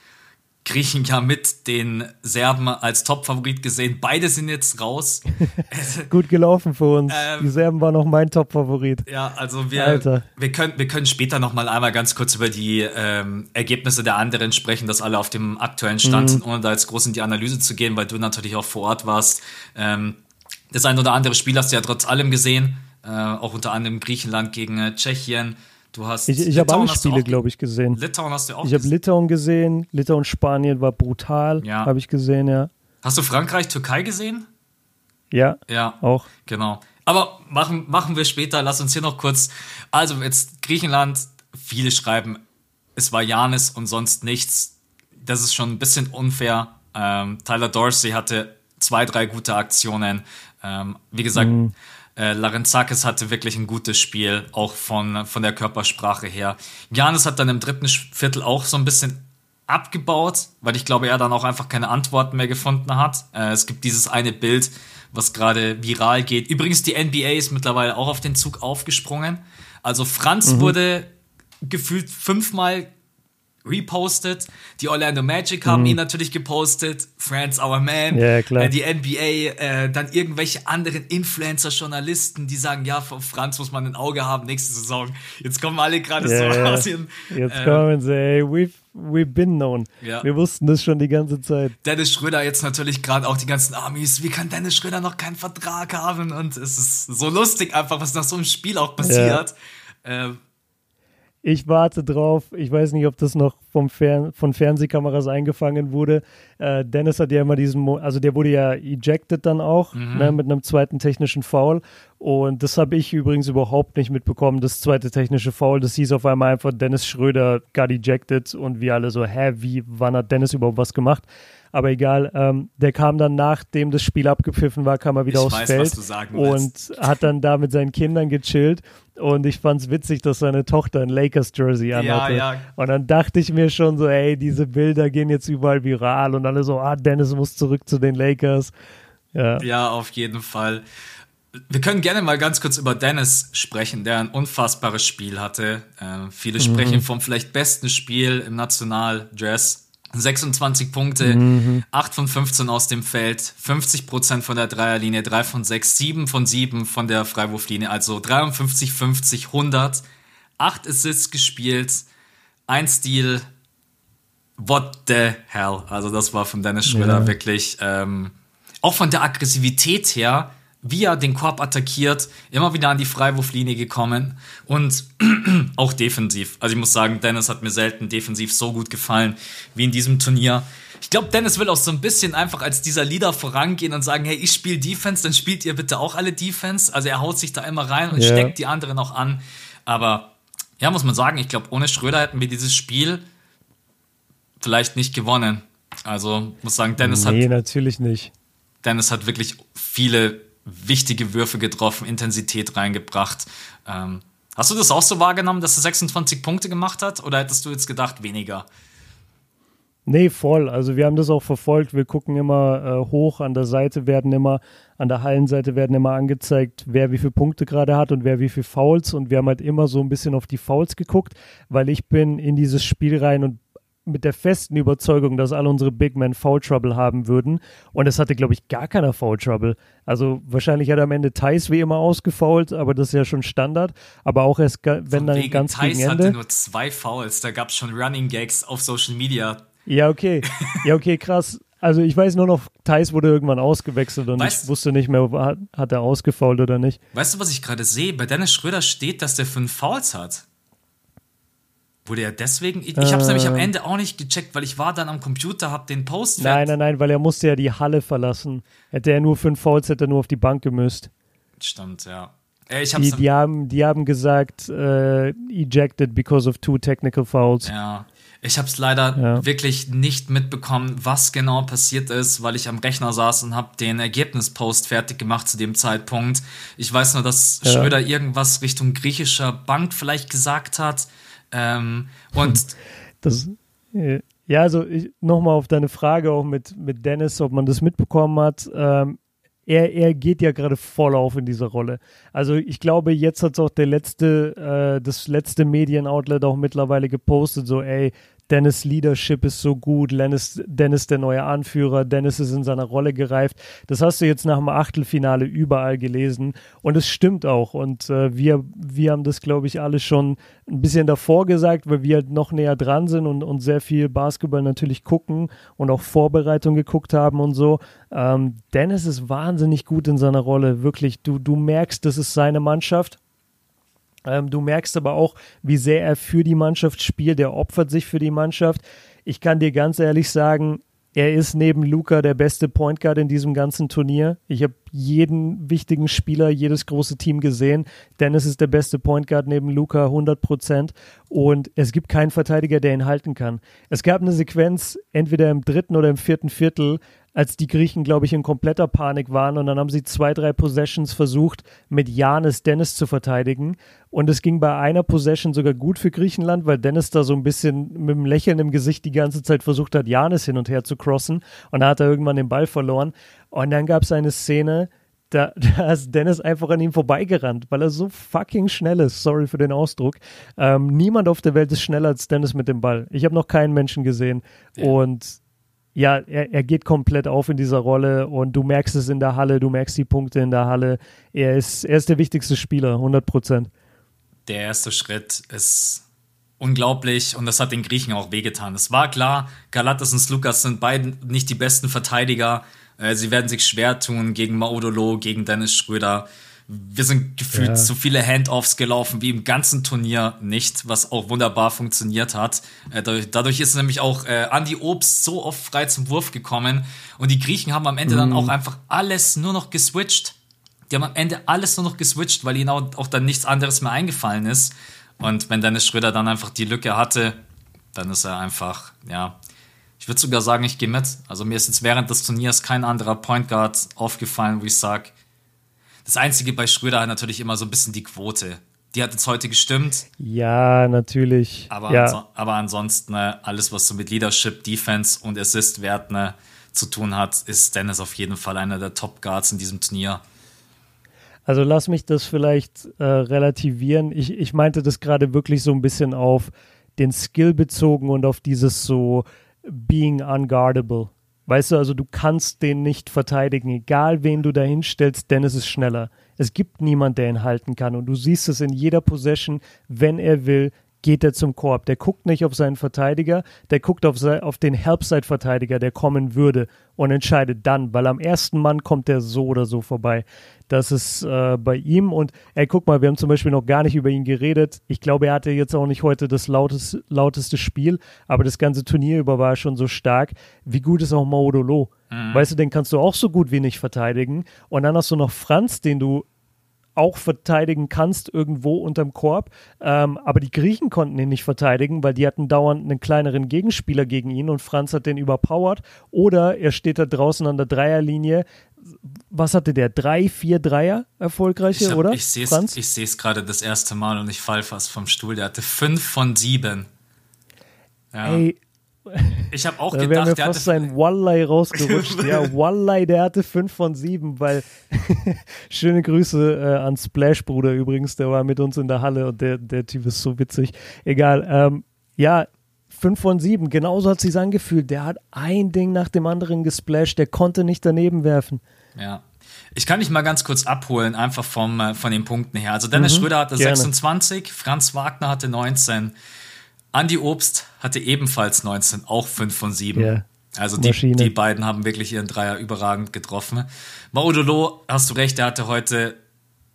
Griechen ja mit den Serben als Topfavorit gesehen. Beide sind jetzt raus. Gut gelaufen für uns. Ähm, die Serben waren auch mein Topfavorit. Ja, also wir, Alter. wir können, wir können später noch mal einmal ganz kurz über die ähm, Ergebnisse der anderen sprechen, dass alle auf dem aktuellen Stand mhm. sind, ohne da jetzt groß in die Analyse zu gehen, weil du natürlich auch vor Ort warst. Ähm, das ein oder andere Spiel hast du ja trotz allem gesehen, äh, auch unter anderem Griechenland gegen äh, Tschechien. Du hast ich, ich habe alle Spiele, glaube ich, gesehen. Litauen hast du auch Ich habe Litauen gesehen. Litauen, Spanien war brutal. Ja. Habe ich gesehen, ja. Hast du Frankreich, Türkei gesehen? Ja. Ja. Auch. Genau. Aber machen, machen wir später. Lass uns hier noch kurz. Also, jetzt Griechenland. Viele schreiben, es war Janis und sonst nichts. Das ist schon ein bisschen unfair. Ähm, Tyler Dorsey hatte zwei, drei gute Aktionen. Ähm, wie gesagt, mhm. Äh, Larenzakis hatte wirklich ein gutes Spiel, auch von, von der Körpersprache her. Janis hat dann im dritten Viertel auch so ein bisschen abgebaut, weil ich glaube, er dann auch einfach keine Antworten mehr gefunden hat. Äh, es gibt dieses eine Bild, was gerade viral geht. Übrigens, die NBA ist mittlerweile auch auf den Zug aufgesprungen. Also Franz mhm. wurde gefühlt fünfmal repostet. Die Orlando Magic haben mhm. ihn natürlich gepostet. Friends, our man. Ja, die NBA, äh, dann irgendwelche anderen Influencer, Journalisten, die sagen, ja, von Franz muss man ein Auge haben nächste Saison. Jetzt kommen alle gerade ja, so aus ihren. Jetzt äh, kommen sie, ey, we've, we've been known. Ja. Wir wussten das schon die ganze Zeit. Dennis Schröder jetzt natürlich gerade auch die ganzen Amis. Wie kann Dennis Schröder noch keinen Vertrag haben? Und es ist so lustig einfach, was nach so einem Spiel auch passiert. Ja. Ich warte drauf. Ich weiß nicht, ob das noch vom Fern von Fernsehkameras eingefangen wurde. Äh, Dennis hat ja immer diesen, Mo also der wurde ja ejected dann auch mhm. ne, mit einem zweiten technischen Foul. Und das habe ich übrigens überhaupt nicht mitbekommen, das zweite technische Foul. Das hieß auf einmal einfach, Dennis Schröder got ejected und wir alle so, hä, wie, wann hat Dennis überhaupt was gemacht? Aber egal, ähm, der kam dann, nachdem das Spiel abgepfiffen war, kam er wieder ich aufs weiß, Feld und hat dann da mit seinen Kindern gechillt. Und ich fand es witzig, dass seine Tochter ein Lakers-Jersey anhatte. Ja, ja. Und dann dachte ich mir schon so, ey, diese Bilder gehen jetzt überall viral und alle so, ah, Dennis muss zurück zu den Lakers. Ja, ja auf jeden Fall. Wir können gerne mal ganz kurz über Dennis sprechen, der ein unfassbares Spiel hatte. Äh, viele sprechen mhm. vom vielleicht besten Spiel im Nationaldress 26 Punkte, mhm. 8 von 15 aus dem Feld, 50 Prozent von der Dreierlinie, 3 von 6, 7 von 7 von der Freiwurflinie, also 53, 50, 100, 8 Assists gespielt, 1 Steal, what the hell, also das war von Dennis Schröder ja. wirklich, ähm, auch von der Aggressivität her, wie er den Korb attackiert, immer wieder an die Freiwurflinie gekommen und auch defensiv. Also ich muss sagen, Dennis hat mir selten defensiv so gut gefallen wie in diesem Turnier. Ich glaube, Dennis will auch so ein bisschen einfach als dieser Leader vorangehen und sagen, hey, ich spiele Defense, dann spielt ihr bitte auch alle Defense. Also er haut sich da immer rein und yeah. steckt die anderen auch an. Aber ja, muss man sagen, ich glaube, ohne Schröder hätten wir dieses Spiel vielleicht nicht gewonnen. Also muss sagen, Dennis nee, hat. Nee, natürlich nicht. Dennis hat wirklich viele wichtige Würfe getroffen, Intensität reingebracht. Ähm, hast du das auch so wahrgenommen, dass er 26 Punkte gemacht hat? Oder hättest du jetzt gedacht, weniger? Nee, voll. Also wir haben das auch verfolgt. Wir gucken immer äh, hoch. An der Seite werden immer, an der Hallenseite werden immer angezeigt, wer wie viele Punkte gerade hat und wer wie viele Fouls. Und wir haben halt immer so ein bisschen auf die Fouls geguckt, weil ich bin in dieses Spiel rein und mit der festen Überzeugung, dass alle unsere Big Men Foul Trouble haben würden. Und es hatte, glaube ich, gar keiner Foul Trouble. Also wahrscheinlich hat am Ende Thais wie immer ausgefault, aber das ist ja schon Standard. Aber auch erst, wenn dann ganz Thais gegen Ende. hatte nur zwei Fouls, da gab es schon Running Gags auf Social Media. Ja, okay. Ja, okay, krass. Also ich weiß nur noch, Thais wurde irgendwann ausgewechselt und weißt, ich wusste nicht mehr, hat, hat er ausgefault oder nicht. Weißt du, was ich gerade sehe? Bei Dennis Schröder steht, dass der fünf Fouls hat. Wurde er deswegen? Ich, ich habe es nämlich am äh. Ende auch nicht gecheckt, weil ich war dann am Computer, hab den Post. Nein, nein, nein, weil er musste ja die Halle verlassen. Hätte er nur fünf Fouls, hätte er nur auf die Bank gemüsst. Stimmt, ja. Äh, die, die, haben, die haben gesagt, äh, ejected because of two technical fouls. Ja. Ich habe es leider ja. wirklich nicht mitbekommen, was genau passiert ist, weil ich am Rechner saß und habe den Ergebnispost fertig gemacht zu dem Zeitpunkt. Ich weiß nur, dass ja. Schröder irgendwas Richtung griechischer Bank vielleicht gesagt hat. Ähm, und das, ja, also nochmal auf deine Frage auch mit, mit Dennis, ob man das mitbekommen hat. Ähm, er, er geht ja gerade voll auf in dieser Rolle. Also ich glaube, jetzt hat es auch der letzte, äh, das letzte Medienoutlet auch mittlerweile gepostet, so, ey, Dennis Leadership ist so gut, Dennis, Dennis der neue Anführer, Dennis ist in seiner Rolle gereift. Das hast du jetzt nach dem Achtelfinale überall gelesen und es stimmt auch. Und äh, wir, wir haben das, glaube ich, alle schon ein bisschen davor gesagt, weil wir halt noch näher dran sind und, und sehr viel Basketball natürlich gucken und auch Vorbereitung geguckt haben und so. Ähm, Dennis ist wahnsinnig gut in seiner Rolle, wirklich. Du, du merkst, das ist seine Mannschaft ähm, du merkst aber auch, wie sehr er für die Mannschaft spielt. Er opfert sich für die Mannschaft. Ich kann dir ganz ehrlich sagen, er ist neben Luca der beste Point Guard in diesem ganzen Turnier. Ich habe jeden wichtigen Spieler, jedes große Team gesehen. Dennis ist der beste Point Guard neben Luca, 100 Prozent. Und es gibt keinen Verteidiger, der ihn halten kann. Es gab eine Sequenz, entweder im dritten oder im vierten Viertel, als die Griechen, glaube ich, in kompletter Panik waren. Und dann haben sie zwei, drei Possessions versucht, mit Janis Dennis zu verteidigen. Und es ging bei einer Possession sogar gut für Griechenland, weil Dennis da so ein bisschen mit einem Lächeln im Gesicht die ganze Zeit versucht hat, Janis hin und her zu crossen. Und da hat er irgendwann den Ball verloren. Und dann gab es eine Szene, da, da, ist Dennis einfach an ihm vorbeigerannt, weil er so fucking schnell ist. Sorry für den Ausdruck. Ähm, niemand auf der Welt ist schneller als Dennis mit dem Ball. Ich habe noch keinen Menschen gesehen. Ja. Und ja, er, er geht komplett auf in dieser Rolle und du merkst es in der Halle, du merkst die Punkte in der Halle. Er ist, er ist der wichtigste Spieler, 100 Prozent. Der erste Schritt ist unglaublich und das hat den Griechen auch wehgetan. Es war klar, Galatas und Slukas sind beide nicht die besten Verteidiger. Äh, sie werden sich schwer tun gegen Maudolo, gegen Dennis Schröder wir sind gefühlt ja. so viele Handoffs gelaufen wie im ganzen Turnier nicht, was auch wunderbar funktioniert hat. Äh, dadurch, dadurch, ist nämlich auch äh, Andy Obst so oft frei zum Wurf gekommen und die Griechen haben am Ende mhm. dann auch einfach alles nur noch geswitcht. Die haben am Ende alles nur noch geswitcht, weil ihnen auch, auch dann nichts anderes mehr eingefallen ist. Und wenn Dennis Schröder dann einfach die Lücke hatte, dann ist er einfach, ja, ich würde sogar sagen, ich gehe mit. Also mir ist jetzt während des Turniers kein anderer Point Guard aufgefallen, wo ich sage, das Einzige bei Schröder hat natürlich immer so ein bisschen die Quote. Die hat jetzt heute gestimmt. Ja, natürlich. Aber, ja. Anso aber ansonsten, ne, alles, was so mit Leadership, Defense und Assist-Werten ne, zu tun hat, ist Dennis auf jeden Fall einer der Top-Guards in diesem Turnier. Also lass mich das vielleicht äh, relativieren. Ich, ich meinte das gerade wirklich so ein bisschen auf den Skill bezogen und auf dieses so being unguardable. Weißt du, also du kannst den nicht verteidigen, egal wen du da hinstellst, denn es ist schneller. Es gibt niemand, der ihn halten kann. Und du siehst es in jeder Possession, wenn er will, geht er zum Korb. Der guckt nicht auf seinen Verteidiger, der guckt auf, auf den Helpside-Verteidiger, der kommen würde und entscheidet dann, weil am ersten Mann kommt er so oder so vorbei. Das ist äh, bei ihm und ey, guck mal, wir haben zum Beispiel noch gar nicht über ihn geredet. Ich glaube, er hatte jetzt auch nicht heute das lauteste, lauteste Spiel, aber das ganze Turnier über war schon so stark. Wie gut ist auch Maudolo? Mhm. Weißt du, den kannst du auch so gut wie nicht verteidigen. Und dann hast du noch Franz, den du auch verteidigen kannst irgendwo unterm Korb. Ähm, aber die Griechen konnten ihn nicht verteidigen, weil die hatten dauernd einen kleineren Gegenspieler gegen ihn und Franz hat den überpowert. Oder er steht da draußen an der Dreierlinie. Was hatte der? Drei, vier Dreier erfolgreiche, hab, oder? Ich sehe es gerade das erste Mal und ich fall fast vom Stuhl. Der hatte fünf von sieben. Ja. Ey, ich habe auch da gedacht, mir der fast sein Walleye rausgerutscht. ja, Walleye, der hatte 5 von 7, weil schöne Grüße äh, an Splash Bruder übrigens, der war mit uns in der Halle und der, der Typ ist so witzig. Egal, ähm, ja, 5 von 7, genauso hat sich angefühlt. Der hat ein Ding nach dem anderen gesplasht, der konnte nicht daneben werfen. Ja. Ich kann dich mal ganz kurz abholen, einfach vom, äh, von den Punkten her. Also Dennis mhm, Schröder hatte gerne. 26, Franz Wagner hatte 19. Andi Obst hatte ebenfalls 19, auch 5 von 7. Yeah. Also die, die beiden haben wirklich ihren Dreier überragend getroffen. Maudolo, hast du recht, er hatte heute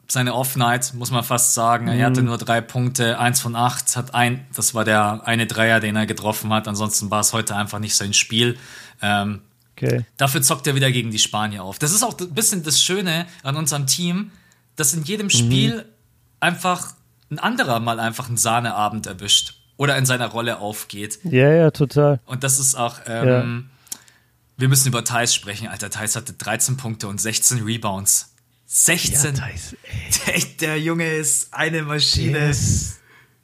seine Off-Night, muss man fast sagen. Mhm. Er hatte nur drei Punkte, eins von acht, hat ein, das war der eine Dreier, den er getroffen hat. Ansonsten war es heute einfach nicht sein Spiel. Ähm, okay. Dafür zockt er wieder gegen die Spanier auf. Das ist auch ein bisschen das Schöne an unserem Team, dass in jedem mhm. Spiel einfach ein anderer mal einfach einen Sahneabend erwischt. oder in seiner Rolle aufgeht. Ja, ja, total. Und das ist auch, ähm, ja. wir müssen über Thais sprechen, Alter. Thais hatte 13 Punkte und 16 Rebounds. 16. Ja, Thais, der, der, Junge ist eine Maschine. Ist,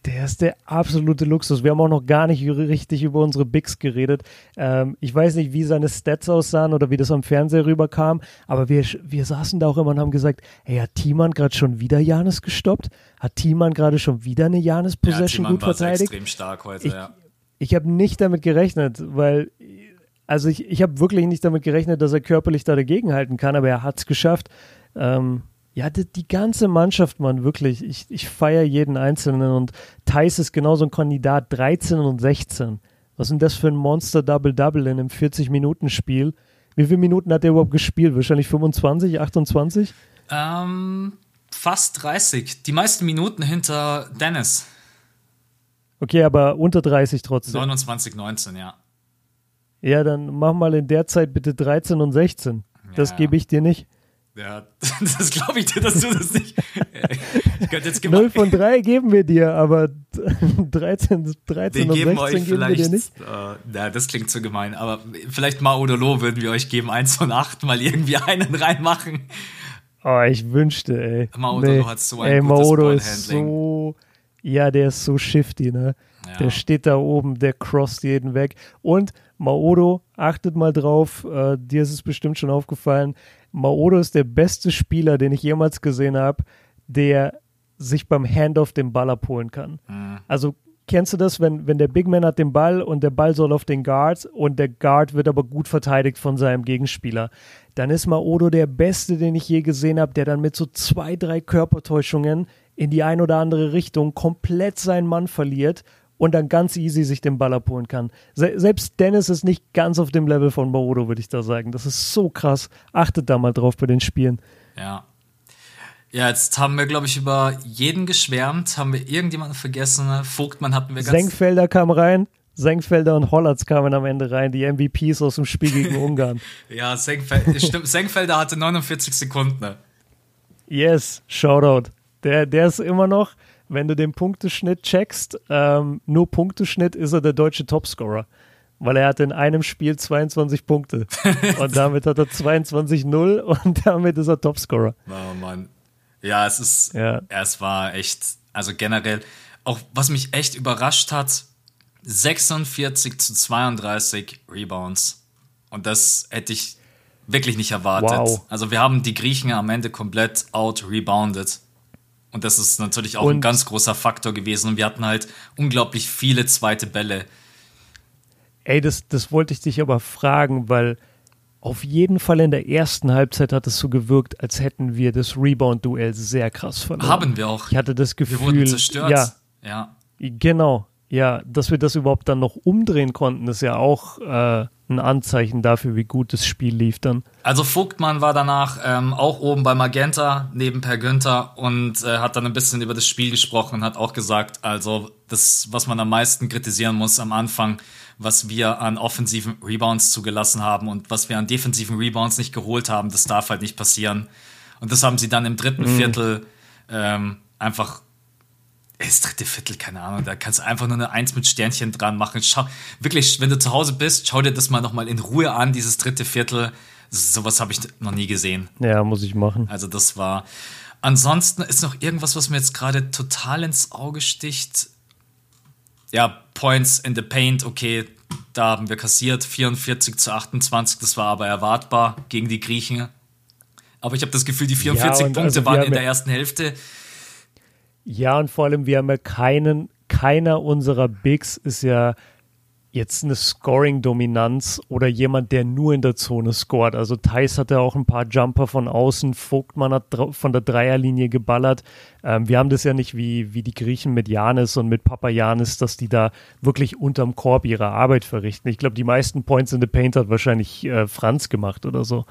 der ist der absolute Luxus. Wir haben auch noch gar nicht richtig über unsere Bigs geredet. Ähm, ich weiß nicht, wie seine Stats aussahen oder wie das am Fernseher rüberkam, aber wir, wir saßen da auch immer und haben gesagt, hey, hat Thiemann gerade schon wieder Janis gestoppt? Hat Thiemann gerade schon wieder eine Janis-Possession ja, gut verteidigt? extrem stark heute, ich, ja. Ich habe nicht damit gerechnet, weil also ich, ich habe wirklich nicht damit gerechnet, dass er körperlich da dagegenhalten kann, aber er hat es geschafft. Ähm, ja, die, die, ganze Mannschaft, Mann, wirklich. Ich, ich feiere jeden Einzelnen und Thais ist genauso ein Kandidat, 13 und 16. Was sind das für ein Monster-Double-Double in einem 40-Minuten-Spiel? Wie viele Minuten hat er überhaupt gespielt? Wahrscheinlich 25, 28? Ähm, fast 30. Die meisten Minuten hinter Dennis. Okay, aber unter 30 trotzdem. 29, 19, ja. Ja, dann mach mal in der Zeit bitte 13 und 16. Das ja, gebe ich dir nicht. Ja, das glaube ich dir, dass du das nicht. Ich jetzt 0 von 3 geben wir dir, aber 13, 13 wir und geben 16 euch geben wir dir nicht. Uh, na, das klingt zu gemein, aber vielleicht Maodolo würden wir euch geben, 1 von 8, mal irgendwie einen reinmachen. Oh, ich wünschte, ey. Maodolo nee. hat so ein ey, gutes Maodo ist so, ja, der ist so shifty, ne? Ja. Der steht da oben, der crosst jeden weg. Und Maodo, achtet mal drauf, äh, dir ist es bestimmt schon aufgefallen, Maodo ist der beste Spieler, den ich jemals gesehen habe, der sich beim Handoff den Ball abholen kann. Mhm. Also kennst du das, wenn, wenn der Big Man hat den Ball und der Ball soll auf den Guard und der Guard wird aber gut verteidigt von seinem Gegenspieler, dann ist Maodo der Beste, den ich je gesehen habe, der dann mit so zwei, drei Körpertäuschungen in die ein oder andere Richtung komplett seinen Mann verliert und dann ganz easy sich den Ball abholen kann. Se selbst Dennis ist nicht ganz auf dem Level von Maodo, würde ich da sagen. Das ist so krass. Achtet da mal drauf bei den Spielen. Ja. Ja, jetzt haben wir, glaube ich, über jeden geschwärmt. Haben wir irgendjemanden vergessen? Vogtmann hatten wir ganz. Senkfelder kam rein. Senkfelder und Hollatz kamen am Ende rein, die MVPs aus dem Spiel gegen Ungarn. ja, Senkfelder, stimmt, Senkfelder hatte 49 Sekunden. Yes, Shoutout. Der, der ist immer noch, wenn du den Punkteschnitt checkst, ähm, nur Punkteschnitt ist er der deutsche Topscorer. Weil er hatte in einem Spiel 22 Punkte. und damit hat er 22-0 und damit ist er Topscorer. Oh Mann. Ja, es ist, ja. es war echt, also generell, auch was mich echt überrascht hat, 46 zu 32 Rebounds. Und das hätte ich wirklich nicht erwartet. Wow. Also wir haben die Griechen am Ende komplett out-rebounded. Und das ist natürlich auch und ein ganz großer Faktor gewesen. Und wir hatten halt unglaublich viele zweite Bälle. Ey, das, das wollte ich dich aber fragen, weil auf jeden Fall in der ersten Halbzeit hat es so gewirkt, als hätten wir das Rebound-Duell sehr krass verloren. Haben wir auch. Ich hatte das Gefühl. Wir wurden zerstört. Ja. ja. Genau. Ja, dass wir das überhaupt dann noch umdrehen konnten, ist ja auch äh, ein Anzeichen dafür, wie gut das Spiel lief dann. Also Vogtmann war danach ähm, auch oben bei Magenta neben Per Günther und äh, hat dann ein bisschen über das Spiel gesprochen und hat auch gesagt, also das, was man am meisten kritisieren muss am Anfang, was wir an offensiven Rebounds zugelassen haben und was wir an defensiven Rebounds nicht geholt haben, das darf halt nicht passieren. Und das haben sie dann im dritten mhm. Viertel ähm, einfach das dritte Viertel, keine Ahnung, da kannst du einfach nur eine Eins mit Sternchen dran machen. Schau, wirklich, wenn du zu Hause bist, schau dir das mal nochmal in Ruhe an, dieses dritte Viertel. Sowas habe ich noch nie gesehen. Ja, muss ich machen. Also das war. Ansonsten ist noch irgendwas, was mir jetzt gerade total ins Auge sticht. Ja, Points in the Paint, okay, da haben wir kassiert, 44 zu 28, das war aber erwartbar gegen die Griechen. Aber ich habe das Gefühl, die 44 ja, Punkte also waren in der ersten Hälfte ja, und vor allem, wir haben ja keinen, keiner unserer Bigs ist ja jetzt eine Scoring-Dominanz oder jemand, der nur in der Zone scoret. Also Thais hatte auch ein paar Jumper von außen, Vogtmann hat von der Dreierlinie geballert. Ähm, wir haben das ja nicht wie, wie die Griechen mit Janis und mit Papa Janis, dass die da wirklich unterm Korb ihre Arbeit verrichten. Ich glaube, die meisten Points in the Paint hat wahrscheinlich äh, Franz gemacht oder so.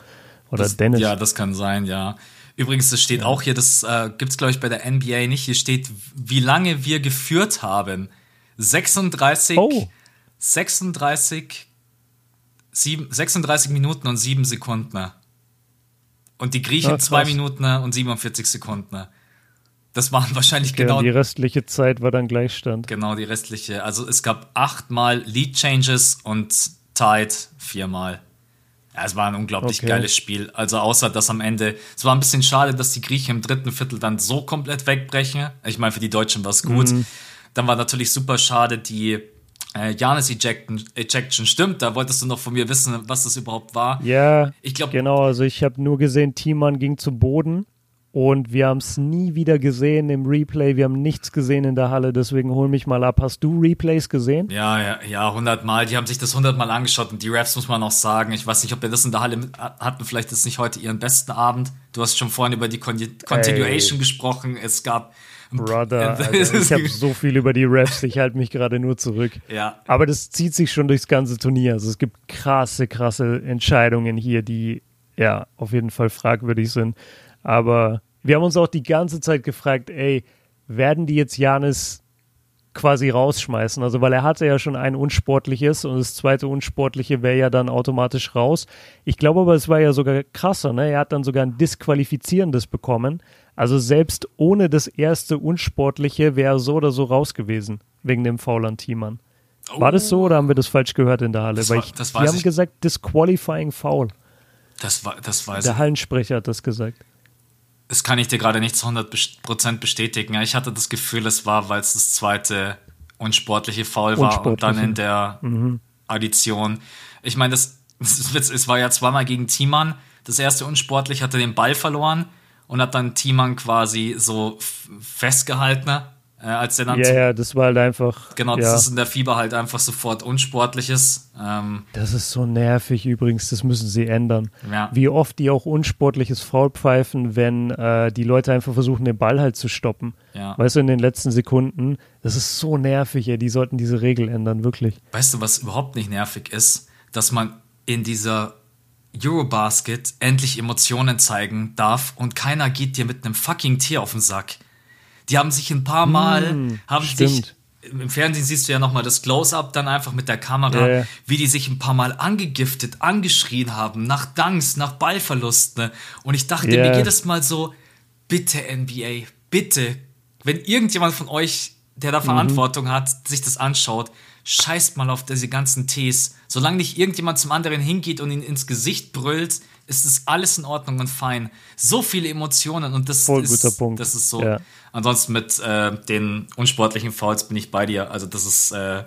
Oder das, Dennis. Ja, das kann sein, ja. Übrigens, das steht ja. auch hier, das äh, gibt es, glaube ich, bei der NBA nicht. Hier steht, wie lange wir geführt haben. 36, oh. 36, 7, 36 Minuten und 7 Sekunden. Und die Griechen 2 Minuten und 47 Sekunden. Das waren wahrscheinlich okay, genau. Die restliche Zeit war dann Gleichstand. Genau, die restliche. Also es gab achtmal Lead Changes und Tied viermal. Ja, es war ein unglaublich okay. geiles Spiel. Also außer dass am Ende, es war ein bisschen schade, dass die Griechen im dritten Viertel dann so komplett wegbrechen. Ich meine, für die Deutschen war es gut. Mhm. Dann war natürlich super schade, die äh, Janis Ejection, Ejection stimmt. Da wolltest du noch von mir wissen, was das überhaupt war. Ja, ich glaube. Genau, also ich habe nur gesehen, Thiemann ging zu Boden. Und wir haben es nie wieder gesehen im Replay. Wir haben nichts gesehen in der Halle, deswegen hol mich mal ab. Hast du Replays gesehen? Ja, ja, ja, hundertmal. Die haben sich das hundertmal angeschaut und die Raps muss man auch sagen. Ich weiß nicht, ob wir das in der Halle hatten. Vielleicht ist nicht heute ihren besten Abend. Du hast schon vorhin über die Con Continuation Ey. gesprochen. Es gab Brother, Alter, ich habe so viel über die Refs, ich halte mich gerade nur zurück. Ja. Aber das zieht sich schon durchs ganze Turnier. Also es gibt krasse, krasse Entscheidungen hier, die ja auf jeden Fall fragwürdig sind. Aber wir haben uns auch die ganze Zeit gefragt, ey, werden die jetzt Janis quasi rausschmeißen? Also, weil er hatte ja schon ein unsportliches und das zweite unsportliche wäre ja dann automatisch raus. Ich glaube aber, es war ja sogar krasser, ne? Er hat dann sogar ein disqualifizierendes bekommen. Also selbst ohne das erste unsportliche wäre er so oder so raus gewesen, wegen dem Foul an Thiemann. War das so oder haben wir das falsch gehört in der Halle? Das Weil ich, war, wir haben gesagt, disqualifying Foul. Das war, das weiß Der Hallensprecher hat das gesagt. Das kann ich dir gerade nicht zu 100% bestätigen. Ich hatte das Gefühl, es war, weil es das zweite unsportliche Foul war und dann in der mhm. Addition. Ich meine, das, das es war ja zweimal gegen Thiemann. Das erste unsportlich hatte den Ball verloren und hat dann Thiemann quasi so festgehalten äh, als der dann. Ja, ja, das war halt einfach. Genau, das ja. ist in der Fieber halt einfach sofort Unsportliches. Ähm, das ist so nervig übrigens, das müssen sie ändern. Ja. Wie oft die auch Unsportliches Foul pfeifen, wenn äh, die Leute einfach versuchen, den Ball halt zu stoppen. Ja. Weißt du, in den letzten Sekunden. Das ist so nervig, ey. Die sollten diese Regel ändern, wirklich. Weißt du, was überhaupt nicht nervig ist? Dass man in dieser Eurobasket endlich Emotionen zeigen darf und keiner geht dir mit einem fucking Tier auf den Sack. Die haben sich ein paar Mal, hm, haben stimmt. sich im Fernsehen siehst du ja nochmal das Close-up dann einfach mit der Kamera, ja. wie die sich ein paar Mal angegiftet, angeschrien haben, nach Dunks, nach Ballverlusten. Und ich dachte ja. mir jedes Mal so, bitte NBA, bitte, wenn irgendjemand von euch, der da mhm. Verantwortung mhm. hat, sich das anschaut, scheißt mal auf diese ganzen Tees. Solange nicht irgendjemand zum anderen hingeht und ihn ins Gesicht brüllt, ist es alles in Ordnung und fein. So viele Emotionen und das Voll ist, guter Punkt. das ist so. Ja. Ansonsten mit äh, den unsportlichen Fouls bin ich bei dir. Also das ist äh,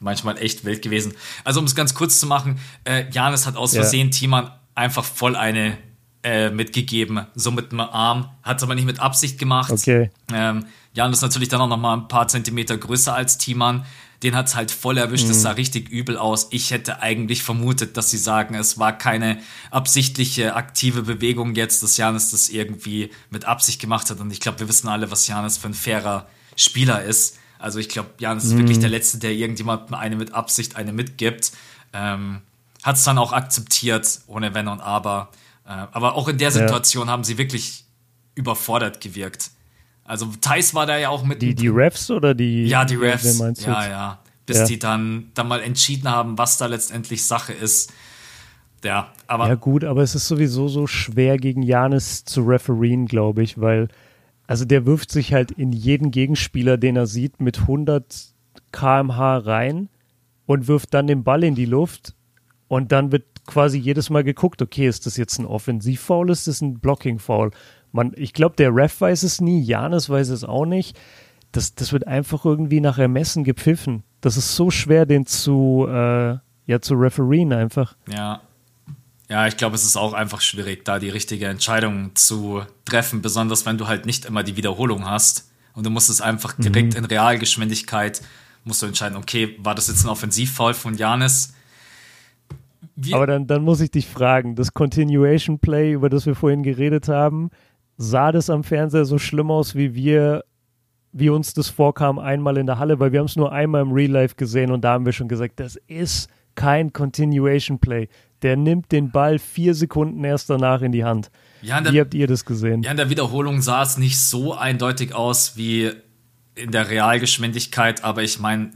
manchmal echt wild gewesen. Also um es ganz kurz zu machen, äh, Janis hat aus Versehen ja. Thiemann einfach voll eine äh, mitgegeben, so mit dem Arm. Hat es aber nicht mit Absicht gemacht. Okay. Ähm, Jan ist natürlich dann auch noch mal ein paar Zentimeter größer als Thiemann. Den hat es halt voll erwischt. Es mhm. sah richtig übel aus. Ich hätte eigentlich vermutet, dass sie sagen, es war keine absichtliche aktive Bewegung jetzt, dass Janis das irgendwie mit Absicht gemacht hat. Und ich glaube, wir wissen alle, was Janis für ein fairer Spieler ist. Also ich glaube, Janis mhm. ist wirklich der Letzte, der irgendjemandem eine mit Absicht eine mitgibt. Ähm, hat es dann auch akzeptiert, ohne Wenn und Aber. Äh, aber auch in der Situation ja. haben sie wirklich überfordert gewirkt. Also Thais war da ja auch mit. Die, die Refs oder die. Ja, die Refs. Ja, ja. Bis ja. die dann, dann mal entschieden haben, was da letztendlich Sache ist. Ja, aber. Ja, gut, aber es ist sowieso so schwer gegen Janis zu refereen, glaube ich, weil. Also der wirft sich halt in jeden Gegenspieler, den er sieht, mit 100 km/h rein und wirft dann den Ball in die Luft und dann wird quasi jedes Mal geguckt, okay, ist das jetzt ein Offensivfoul, ist das ein Blocking-Foul? Man, ich glaube, der Ref weiß es nie, Janis weiß es auch nicht. Das, das wird einfach irgendwie nach Ermessen gepfiffen. Das ist so schwer, den zu, äh, ja, zu refereen einfach. Ja. Ja, ich glaube, es ist auch einfach schwierig, da die richtige Entscheidung zu treffen, besonders wenn du halt nicht immer die Wiederholung hast. Und du musst es einfach direkt mhm. in Realgeschwindigkeit, musst du entscheiden, okay, war das jetzt ein Offensivfoul von Janis? Aber dann, dann muss ich dich fragen, das Continuation Play, über das wir vorhin geredet haben, sah das am Fernseher so schlimm aus, wie wir, wie uns das vorkam, einmal in der Halle, weil wir haben es nur einmal im Real Life gesehen und da haben wir schon gesagt, das ist kein Continuation Play. Der nimmt den Ball vier Sekunden erst danach in die Hand. Ja, der, wie habt ihr das gesehen? Ja, in der Wiederholung sah es nicht so eindeutig aus wie in der Realgeschwindigkeit, aber ich meine,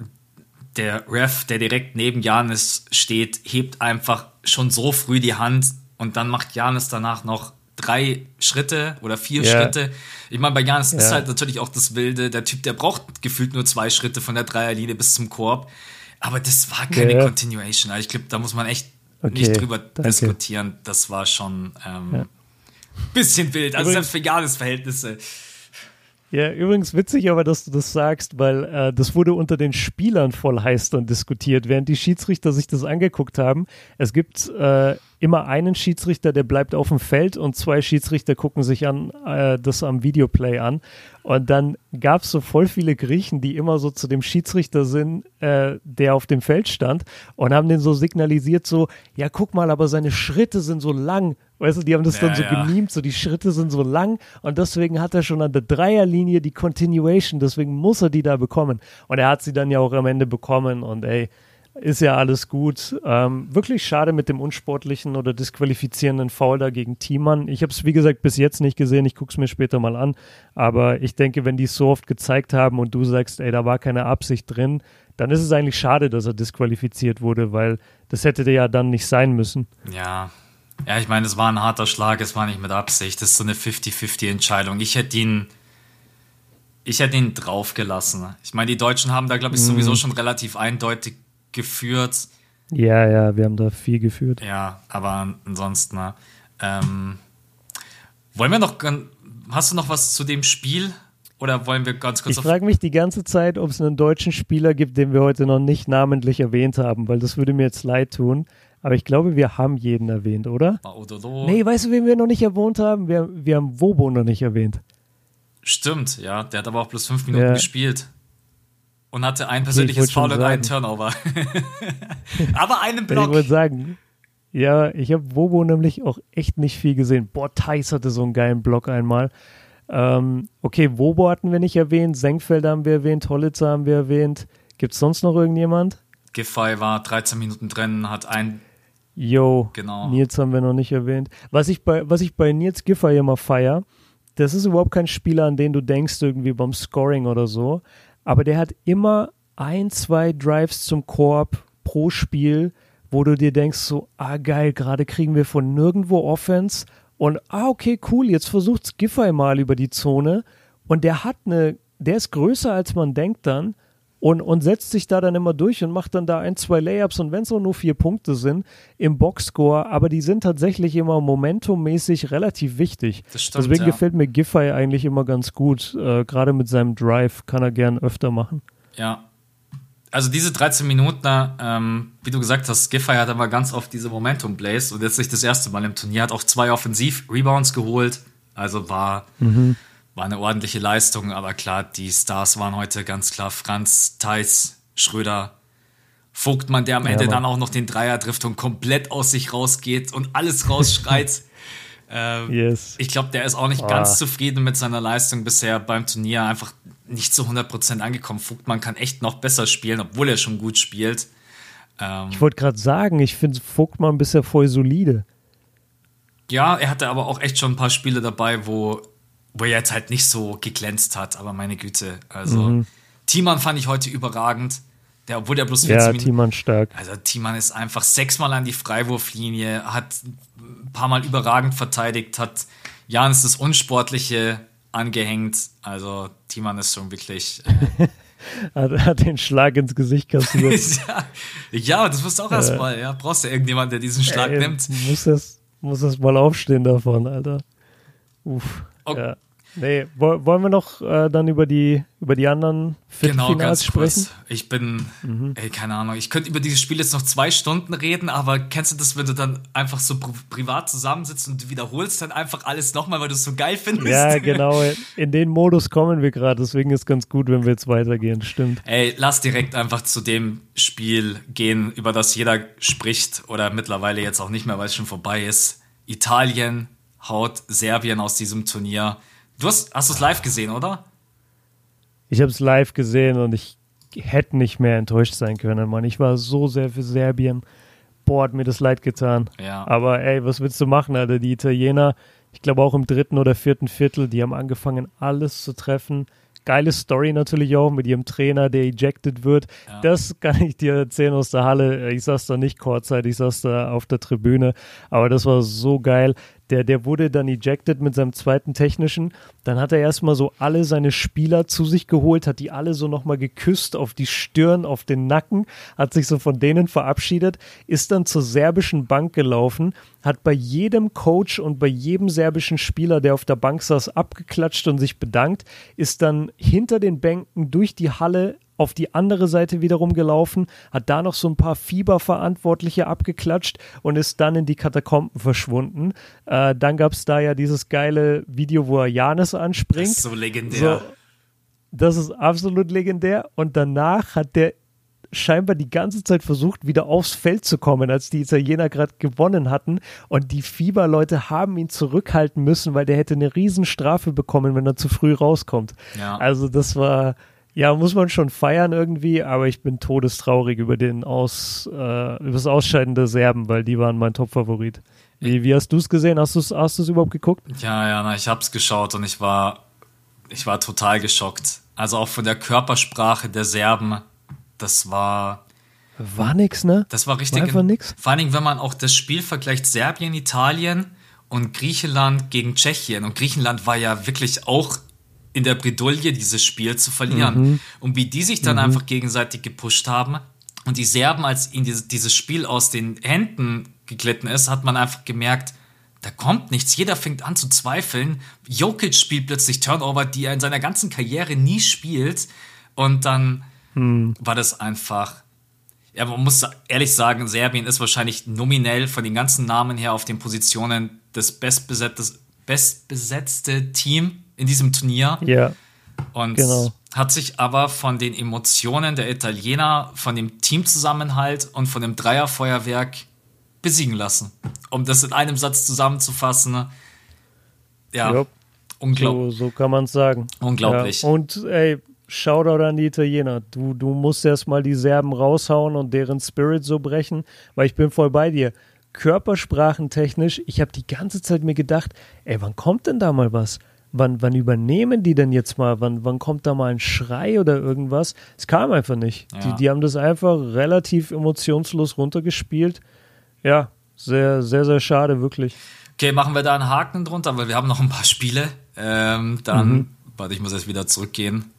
der Ref, der direkt neben Janis steht, hebt einfach schon so früh die Hand und dann macht Janis danach noch drei Schritte oder vier yeah. Schritte. Ich meine, bei Janis yeah. ist halt natürlich auch das Wilde. Der Typ, der braucht gefühlt nur zwei Schritte von der Dreierlinie bis zum Korb. Aber das war keine yeah. Continuation. Also ich glaube, da muss man echt okay. nicht drüber Danke. diskutieren. Das war schon ähm, ja. bisschen wild. Also selbst für Janis Verhältnisse. Ja, übrigens witzig aber, dass du das sagst, weil äh, das wurde unter den Spielern voll heiß dann diskutiert, während die Schiedsrichter sich das angeguckt haben. Es gibt äh, immer einen Schiedsrichter, der bleibt auf dem Feld und zwei Schiedsrichter gucken sich an äh, das am Videoplay an. Und dann gab es so voll viele Griechen, die immer so zu dem Schiedsrichter sind, äh, der auf dem Feld stand und haben den so signalisiert, so, ja, guck mal, aber seine Schritte sind so lang Weißt du, die haben das ja, dann so ja. gemimt, so die Schritte sind so lang und deswegen hat er schon an der Dreierlinie die Continuation, deswegen muss er die da bekommen. Und er hat sie dann ja auch am Ende bekommen und ey, ist ja alles gut. Ähm, wirklich schade mit dem unsportlichen oder disqualifizierenden Foul da gegen Thiemann. Ich habe es, wie gesagt, bis jetzt nicht gesehen. Ich gucke es mir später mal an. Aber ich denke, wenn die es so oft gezeigt haben und du sagst, ey, da war keine Absicht drin, dann ist es eigentlich schade, dass er disqualifiziert wurde, weil das hätte der ja dann nicht sein müssen. Ja, ja, ich meine, es war ein harter Schlag, es war nicht mit Absicht. Das ist so eine 50-50-Entscheidung. Ich hätte ihn. Ich hätte ihn draufgelassen. Ich meine, die Deutschen haben da, glaube ich, sowieso mhm. schon relativ eindeutig geführt. Ja, ja, wir haben da viel geführt. Ja, aber ansonsten, na, ähm, wollen wir noch, hast du noch was zu dem Spiel? Oder wollen wir ganz kurz Ich frage mich die ganze Zeit, ob es einen deutschen Spieler gibt, den wir heute noch nicht namentlich erwähnt haben, weil das würde mir jetzt leid tun. Aber ich glaube, wir haben jeden erwähnt, oder? Maododo. Nee, weißt du, wen wir noch nicht erwähnt haben? Wir, wir haben Wobo noch nicht erwähnt. Stimmt, ja. Der hat aber auch bloß fünf Minuten ja. gespielt. Und hatte ein persönliches okay, Foul und einen Turnover. aber einen Block. Ich wollte sagen, ja, ich habe Wobo nämlich auch echt nicht viel gesehen. Boah, Thais hatte so einen geilen Block einmal. Ähm, okay, Wobo hatten wir nicht erwähnt, Senkfeld haben wir erwähnt, Hollitzer haben wir erwähnt. Gibt es sonst noch irgendjemand? Giffey war 13 Minuten drin, hat ein Jo, genau. Nils haben wir noch nicht erwähnt. Was ich bei, was ich bei Nils Giffey immer feier, das ist überhaupt kein Spieler, an den du denkst, irgendwie beim Scoring oder so. Aber der hat immer ein, zwei Drives zum Korb pro Spiel, wo du dir denkst, so, ah geil, gerade kriegen wir von nirgendwo Offense und ah, okay, cool, jetzt versucht's Giffey mal über die Zone. Und der hat eine, der ist größer als man denkt dann und, und setzt sich da dann immer durch und macht dann da ein, zwei Layups und wenn es auch nur vier Punkte sind im Boxscore, aber die sind tatsächlich immer momentummäßig relativ wichtig. Stimmt, Deswegen ja. gefällt mir Giffey eigentlich immer ganz gut. Äh, Gerade mit seinem Drive kann er gern öfter machen. Ja. Also diese 13 Minuten, ähm, wie du gesagt hast, Giffey hat aber ganz oft diese Momentum-Plays und jetzt nicht das erste Mal im Turnier, hat auch zwei Offensiv-Rebounds geholt. Also war mhm war eine ordentliche Leistung, aber klar, die Stars waren heute ganz klar Franz, Theis, Schröder, Vogtmann, der am Ende ja, dann auch noch den Dreier trifft und komplett aus sich rausgeht und alles rausschreit. ähm, yes. Ich glaube, der ist auch nicht oh. ganz zufrieden mit seiner Leistung bisher beim Turnier, einfach nicht zu 100% angekommen. Vogtmann kann echt noch besser spielen, obwohl er schon gut spielt. Ähm, ich wollte gerade sagen, ich finde Vogtmann bisher voll solide. Ja, er hatte aber auch echt schon ein paar Spiele dabei, wo wo er jetzt halt nicht so geglänzt hat, aber meine Güte. Also, mhm. Thiemann fand ich heute überragend. Der, obwohl der bloß 14 ja, Minuten. Thiemann stark. Also, Thiemann ist einfach sechsmal an die Freiwurflinie, hat ein paar Mal überragend verteidigt, hat Janis das Unsportliche angehängt. Also, Thiemann ist schon wirklich. Äh, hat, hat, den Schlag ins Gesicht kassiert. ja, ja, das musst du auch äh, erstmal. Ja, brauchst du irgendjemanden, der diesen Schlag äh, nimmt. Muss das, muss das mal aufstehen davon, Alter. Uff. Okay. Ja. Nee, wollen wir noch äh, dann über die, über die anderen Viertelfinals genau, ganz sprechen? Kurz. Ich bin, mhm. ey, keine Ahnung, ich könnte über dieses Spiel jetzt noch zwei Stunden reden, aber kennst du das, wenn du dann einfach so pri privat zusammensitzt und du wiederholst dann einfach alles nochmal, weil du es so geil findest? Ja, genau. In den Modus kommen wir gerade, deswegen ist ganz gut, wenn wir jetzt weitergehen, stimmt. Ey, lass direkt einfach zu dem Spiel gehen, über das jeder spricht oder mittlerweile jetzt auch nicht mehr, weil es schon vorbei ist. Italien haut Serbien aus diesem Turnier. Du hast, hast es live gesehen, oder? Ich habe es live gesehen und ich hätte nicht mehr enttäuscht sein können, Mann. Ich war so sehr für Serbien. Boah, hat mir das leid getan. Ja. Aber ey, was willst du machen, Alter? Die Italiener, ich glaube auch im dritten oder vierten Viertel, die haben angefangen, alles zu treffen geile Story natürlich auch mit ihrem Trainer, der ejected wird. Ja. Das kann ich dir erzählen aus der Halle. Ich saß da nicht kurzzeitig, ich saß da auf der Tribüne, aber das war so geil. Der, der wurde dann ejected mit seinem zweiten technischen. Dann hat er erstmal so alle seine Spieler zu sich geholt, hat die alle so nochmal geküsst auf die Stirn, auf den Nacken, hat sich so von denen verabschiedet, ist dann zur serbischen Bank gelaufen, hat bei jedem Coach und bei jedem serbischen Spieler, der auf der Bank saß, abgeklatscht und sich bedankt, ist dann hinter den Bänken durch die Halle auf die andere Seite wiederum gelaufen, hat da noch so ein paar Fieberverantwortliche abgeklatscht und ist dann in die Katakomben verschwunden. Äh, dann gab es da ja dieses geile Video, wo er Janis anspringt. Das ist so legendär. So, das ist absolut legendär. Und danach hat der scheinbar die ganze Zeit versucht, wieder aufs Feld zu kommen, als die Italiener gerade gewonnen hatten. Und die Fieberleute haben ihn zurückhalten müssen, weil der hätte eine Riesenstrafe bekommen, wenn er zu früh rauskommt. Ja. Also das war, ja, muss man schon feiern irgendwie, aber ich bin todestraurig über den Aus, äh, über das Ausscheiden der Serben, weil die waren mein Top-Favorit. Wie, wie hast du es gesehen? Hast du es hast überhaupt geguckt? Ja, ja, na, ich hab's geschaut und ich war, ich war total geschockt. Also auch von der Körpersprache der Serben, das war. War nix, ne? Das war richtig. War einfach nix. Vor allen Dingen, wenn man auch das Spiel vergleicht, Serbien, Italien und Griechenland gegen Tschechien. Und Griechenland war ja wirklich auch in der Bredouille, dieses Spiel zu verlieren. Mhm. Und wie die sich dann mhm. einfach gegenseitig gepusht haben und die Serben, als ihnen dieses, Spiel aus den Händen geglitten ist, hat man einfach gemerkt, da kommt nichts. Jeder fängt an zu zweifeln. Jokic spielt plötzlich Turnover, die er in seiner ganzen Karriere nie spielt. Und dann mhm. war das einfach. Ja, man muss ehrlich sagen, Serbien ist wahrscheinlich nominell von den ganzen Namen her auf den Positionen das bestbesetzte, bestbesetzte Team in diesem Turnier. Ja. Und genau. hat sich aber von den Emotionen der Italiener, von dem Teamzusammenhalt und von dem Dreierfeuerwerk besiegen lassen. Um das in einem Satz zusammenzufassen. Ja, yep. unglaublich. So, so, kann man es sagen. Unglaublich. Ja. Und ey, Shoutout an die Italiener. Du, du musst erstmal die Serben raushauen und deren Spirit so brechen, weil ich bin voll bei dir. Körpersprachentechnisch, ich habe die ganze Zeit mir gedacht, ey, wann kommt denn da mal was? Wann, wann übernehmen die denn jetzt mal? Wann, wann kommt da mal ein Schrei oder irgendwas? Es kam einfach nicht. Ja. Die, die haben das einfach relativ emotionslos runtergespielt. Ja, sehr, sehr, sehr schade, wirklich. Okay, machen wir da einen Haken drunter, weil wir haben noch ein paar Spiele. Ähm, dann, mhm. warte, ich muss jetzt wieder zurückgehen.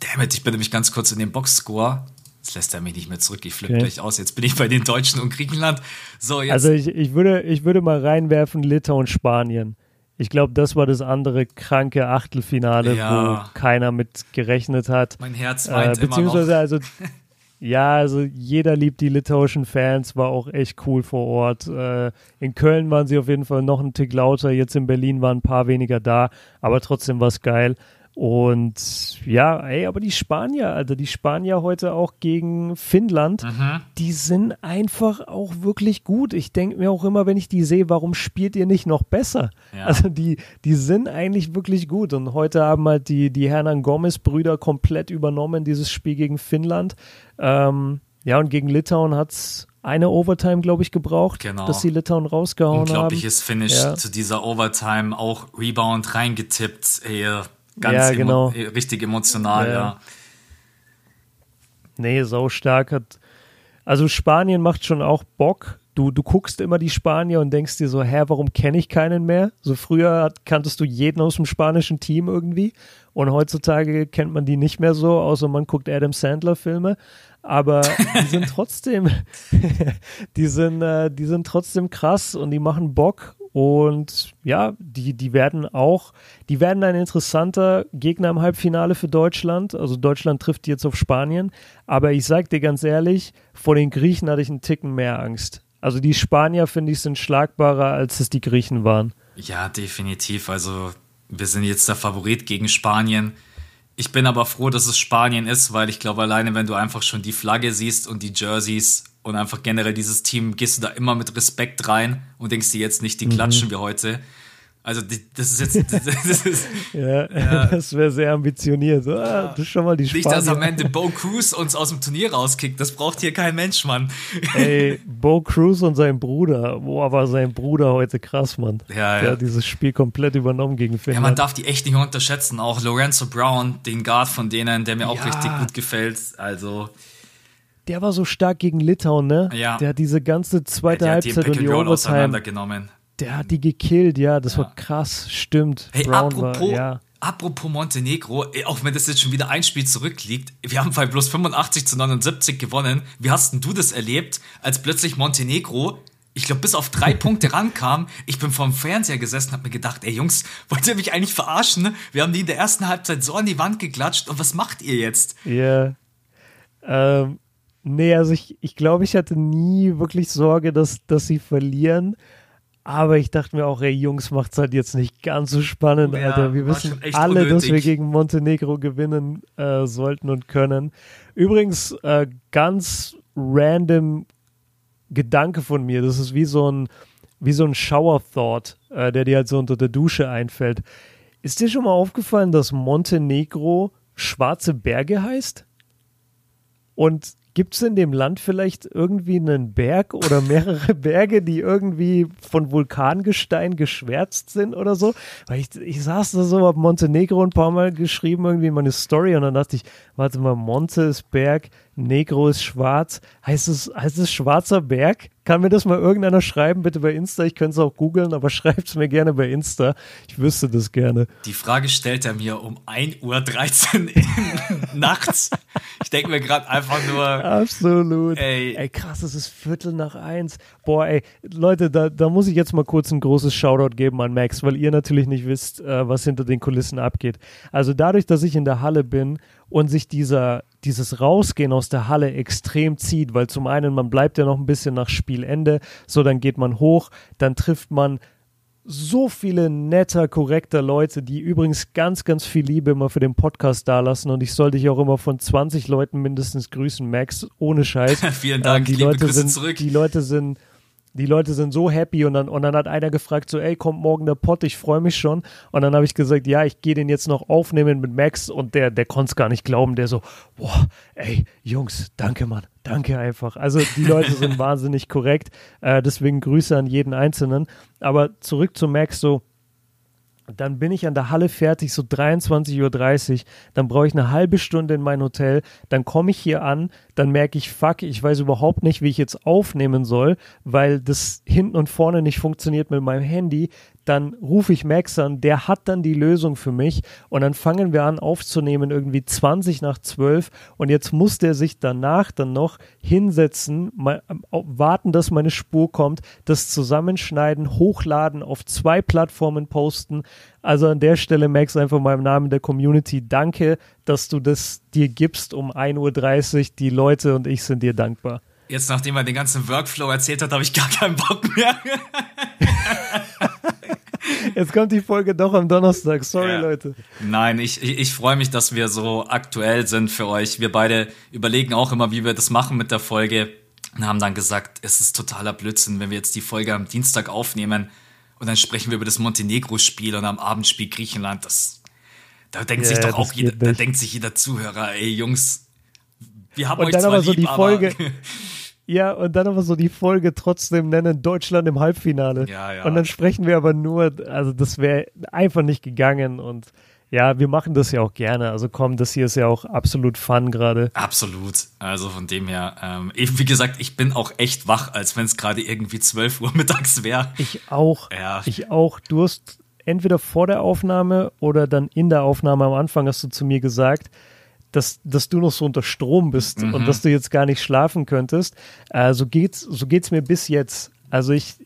Damit, ich bin nämlich ganz kurz in den Boxscore. Jetzt lässt er mich nicht mehr zurück. Ich flippe okay. gleich aus. Jetzt bin ich bei den Deutschen und Griechenland. So, jetzt. Also ich, ich, würde, ich würde mal reinwerfen Litauen, Spanien. Ich glaube, das war das andere kranke Achtelfinale, ja. wo keiner mit gerechnet hat. Mein Herz weint äh, beziehungsweise immer noch. also ja, also jeder liebt die litauischen Fans, war auch echt cool vor Ort. Äh, in Köln waren sie auf jeden Fall noch einen Tick lauter, jetzt in Berlin waren ein paar weniger da, aber trotzdem war es geil. Und ja, ey, aber die Spanier, also die Spanier heute auch gegen Finnland, mhm. die sind einfach auch wirklich gut. Ich denke mir auch immer, wenn ich die sehe, warum spielt ihr nicht noch besser? Ja. Also die, die sind eigentlich wirklich gut. Und heute haben halt die, die Hernan Gomez-Brüder komplett übernommen, dieses Spiel gegen Finnland. Ähm, ja, und gegen Litauen hat es eine Overtime, glaube ich, gebraucht, genau. dass sie Litauen rausgehauen Unglaubliches haben. Finish ja. zu dieser Overtime, auch Rebound reingetippt. Ey, ganz ja, genau. emo richtig emotional, ja. ja. Nee, sau stark hat. Also Spanien macht schon auch Bock. Du, du guckst immer die Spanier und denkst dir so, hä, warum kenne ich keinen mehr? So früher kanntest du jeden aus dem spanischen Team irgendwie und heutzutage kennt man die nicht mehr so, außer man guckt Adam Sandler Filme. Aber die sind trotzdem, die sind, äh, die sind trotzdem krass und die machen Bock und ja, die, die werden auch, die werden ein interessanter Gegner im Halbfinale für Deutschland. Also Deutschland trifft jetzt auf Spanien. Aber ich sag dir ganz ehrlich, vor den Griechen hatte ich einen Ticken mehr Angst. Also die Spanier, finde ich, sind schlagbarer, als es die Griechen waren. Ja, definitiv. Also wir sind jetzt der Favorit gegen Spanien. Ich bin aber froh, dass es Spanien ist, weil ich glaube, alleine wenn du einfach schon die Flagge siehst und die Jerseys und einfach generell dieses Team, gehst du da immer mit Respekt rein und denkst dir jetzt nicht, die klatschen mhm. wir heute. Also das ist jetzt. Das ist, ja, ja, das wäre sehr ambitioniert. So, ah, das ist schon mal die Spanier. Nicht, dass am Ende Bo Cruz uns aus dem Turnier rauskickt. Das braucht hier kein Mensch, Mann. Ey, Bo Cruz und sein Bruder. Boah, war sein Bruder heute krass, Mann. Ja, Der hat dieses Spiel komplett übernommen gegen Finnland. Ja, man darf die echt nicht unterschätzen. Auch Lorenzo Brown, den Guard von denen, der mir auch ja. richtig gut gefällt. Also der war so stark gegen Litauen, ne? Ja. Der hat diese ganze zweite ja, Halbzeit und die Overtime. Der hat die gekillt, ja, das ja. war krass, stimmt. Hey, Brown apropos, war, ja. apropos Montenegro, auch wenn das jetzt schon wieder ein Spiel zurückliegt, wir haben bei bloß 85 zu 79 gewonnen. Wie hast denn du das erlebt, als plötzlich Montenegro ich glaube, bis auf drei Punkte rankam. Ich bin vorm Fernseher gesessen, hab mir gedacht, ey Jungs, wollt ihr mich eigentlich verarschen? Wir haben die in der ersten Halbzeit so an die Wand geklatscht und was macht ihr jetzt? Ja. Yeah. Ähm, nee, also ich, ich glaube, ich hatte nie wirklich Sorge, dass, dass sie verlieren. Aber ich dachte mir auch, ey Jungs, macht's halt jetzt nicht ganz so spannend, ja, Alter. Wir wissen alle, unnötig. dass wir gegen Montenegro gewinnen äh, sollten und können. Übrigens, äh, ganz random Gedanke von mir. Das ist wie so ein, wie so ein Shower-Thought, äh, der dir halt so unter der Dusche einfällt. Ist dir schon mal aufgefallen, dass Montenegro schwarze Berge heißt? Und Gibt es in dem Land vielleicht irgendwie einen Berg oder mehrere Berge, die irgendwie von Vulkangestein geschwärzt sind oder so? Weil ich, ich saß da so, hab Montenegro ein paar Mal geschrieben, irgendwie in meine Story und dann dachte ich, warte mal, Monte ist Berg, Negro ist schwarz. Heißt es, heißt es schwarzer Berg? Kann mir das mal irgendeiner schreiben, bitte bei Insta? Ich könnte es auch googeln, aber schreibt es mir gerne bei Insta. Ich wüsste das gerne. Die Frage stellt er mir um 1.13 Uhr nachts. Ich denke mir gerade einfach nur. Absolut. Ey. ey, krass, es ist Viertel nach eins. Boah, ey, Leute, da, da muss ich jetzt mal kurz ein großes Shoutout geben an Max, weil ihr natürlich nicht wisst, äh, was hinter den Kulissen abgeht. Also dadurch, dass ich in der Halle bin und sich dieser, dieses Rausgehen aus der Halle extrem zieht, weil zum einen, man bleibt ja noch ein bisschen nach Spielende, so dann geht man hoch, dann trifft man so viele netter, korrekter Leute, die übrigens ganz, ganz viel Liebe immer für den Podcast dalassen und ich soll dich auch immer von 20 Leuten mindestens grüßen, Max, ohne Scheiß. Vielen Dank, ähm, die Leute sind, zurück. Die Leute sind die Leute sind so happy und dann, und dann hat einer gefragt, so, ey, kommt morgen der Pott, ich freue mich schon. Und dann habe ich gesagt, ja, ich gehe den jetzt noch aufnehmen mit Max und der, der konnte es gar nicht glauben, der so, boah, ey, Jungs, danke, Mann, danke einfach. Also die Leute sind wahnsinnig korrekt, äh, deswegen Grüße an jeden Einzelnen. Aber zurück zu Max, so, dann bin ich an der Halle fertig, so 23.30 Uhr. Dann brauche ich eine halbe Stunde in mein Hotel. Dann komme ich hier an. Dann merke ich, fuck, ich weiß überhaupt nicht, wie ich jetzt aufnehmen soll, weil das hinten und vorne nicht funktioniert mit meinem Handy. Dann rufe ich Max an, der hat dann die Lösung für mich. Und dann fangen wir an aufzunehmen, irgendwie 20 nach 12 und jetzt muss der sich danach dann noch hinsetzen, mal, warten, dass meine Spur kommt, das zusammenschneiden, hochladen, auf zwei Plattformen posten. Also an der Stelle, Max, einfach mal im Namen der Community, danke, dass du das dir gibst um 1.30 Uhr. Die Leute und ich sind dir dankbar. Jetzt, nachdem er den ganzen Workflow erzählt hat, habe ich gar keinen Bock mehr. Jetzt kommt die Folge doch am Donnerstag. Sorry, ja. Leute. Nein, ich, ich, ich freue mich, dass wir so aktuell sind für euch. Wir beide überlegen auch immer, wie wir das machen mit der Folge. Und haben dann gesagt, es ist totaler Blödsinn, wenn wir jetzt die Folge am Dienstag aufnehmen und dann sprechen wir über das Montenegro-Spiel und am Abendspiel Griechenland. Das, da denkt yeah, sich doch auch jeder, da denkt sich jeder Zuhörer, ey Jungs, wir haben und euch dann zwar aber so lieb, die Folge. Ja, und dann aber so die Folge trotzdem nennen, Deutschland im Halbfinale. Ja, ja. Und dann sprechen wir aber nur, also das wäre einfach nicht gegangen und ja, wir machen das ja auch gerne. Also komm, das hier ist ja auch absolut Fun gerade. Absolut. Also von dem her, ähm, eben wie gesagt, ich bin auch echt wach, als wenn es gerade irgendwie 12 Uhr mittags wäre. Ich auch. Ja. Ich auch. Du hast entweder vor der Aufnahme oder dann in der Aufnahme am Anfang hast du zu mir gesagt, dass, dass du noch so unter Strom bist mhm. und dass du jetzt gar nicht schlafen könntest. Äh, so geht's, so geht's mir bis jetzt. Also ich, ich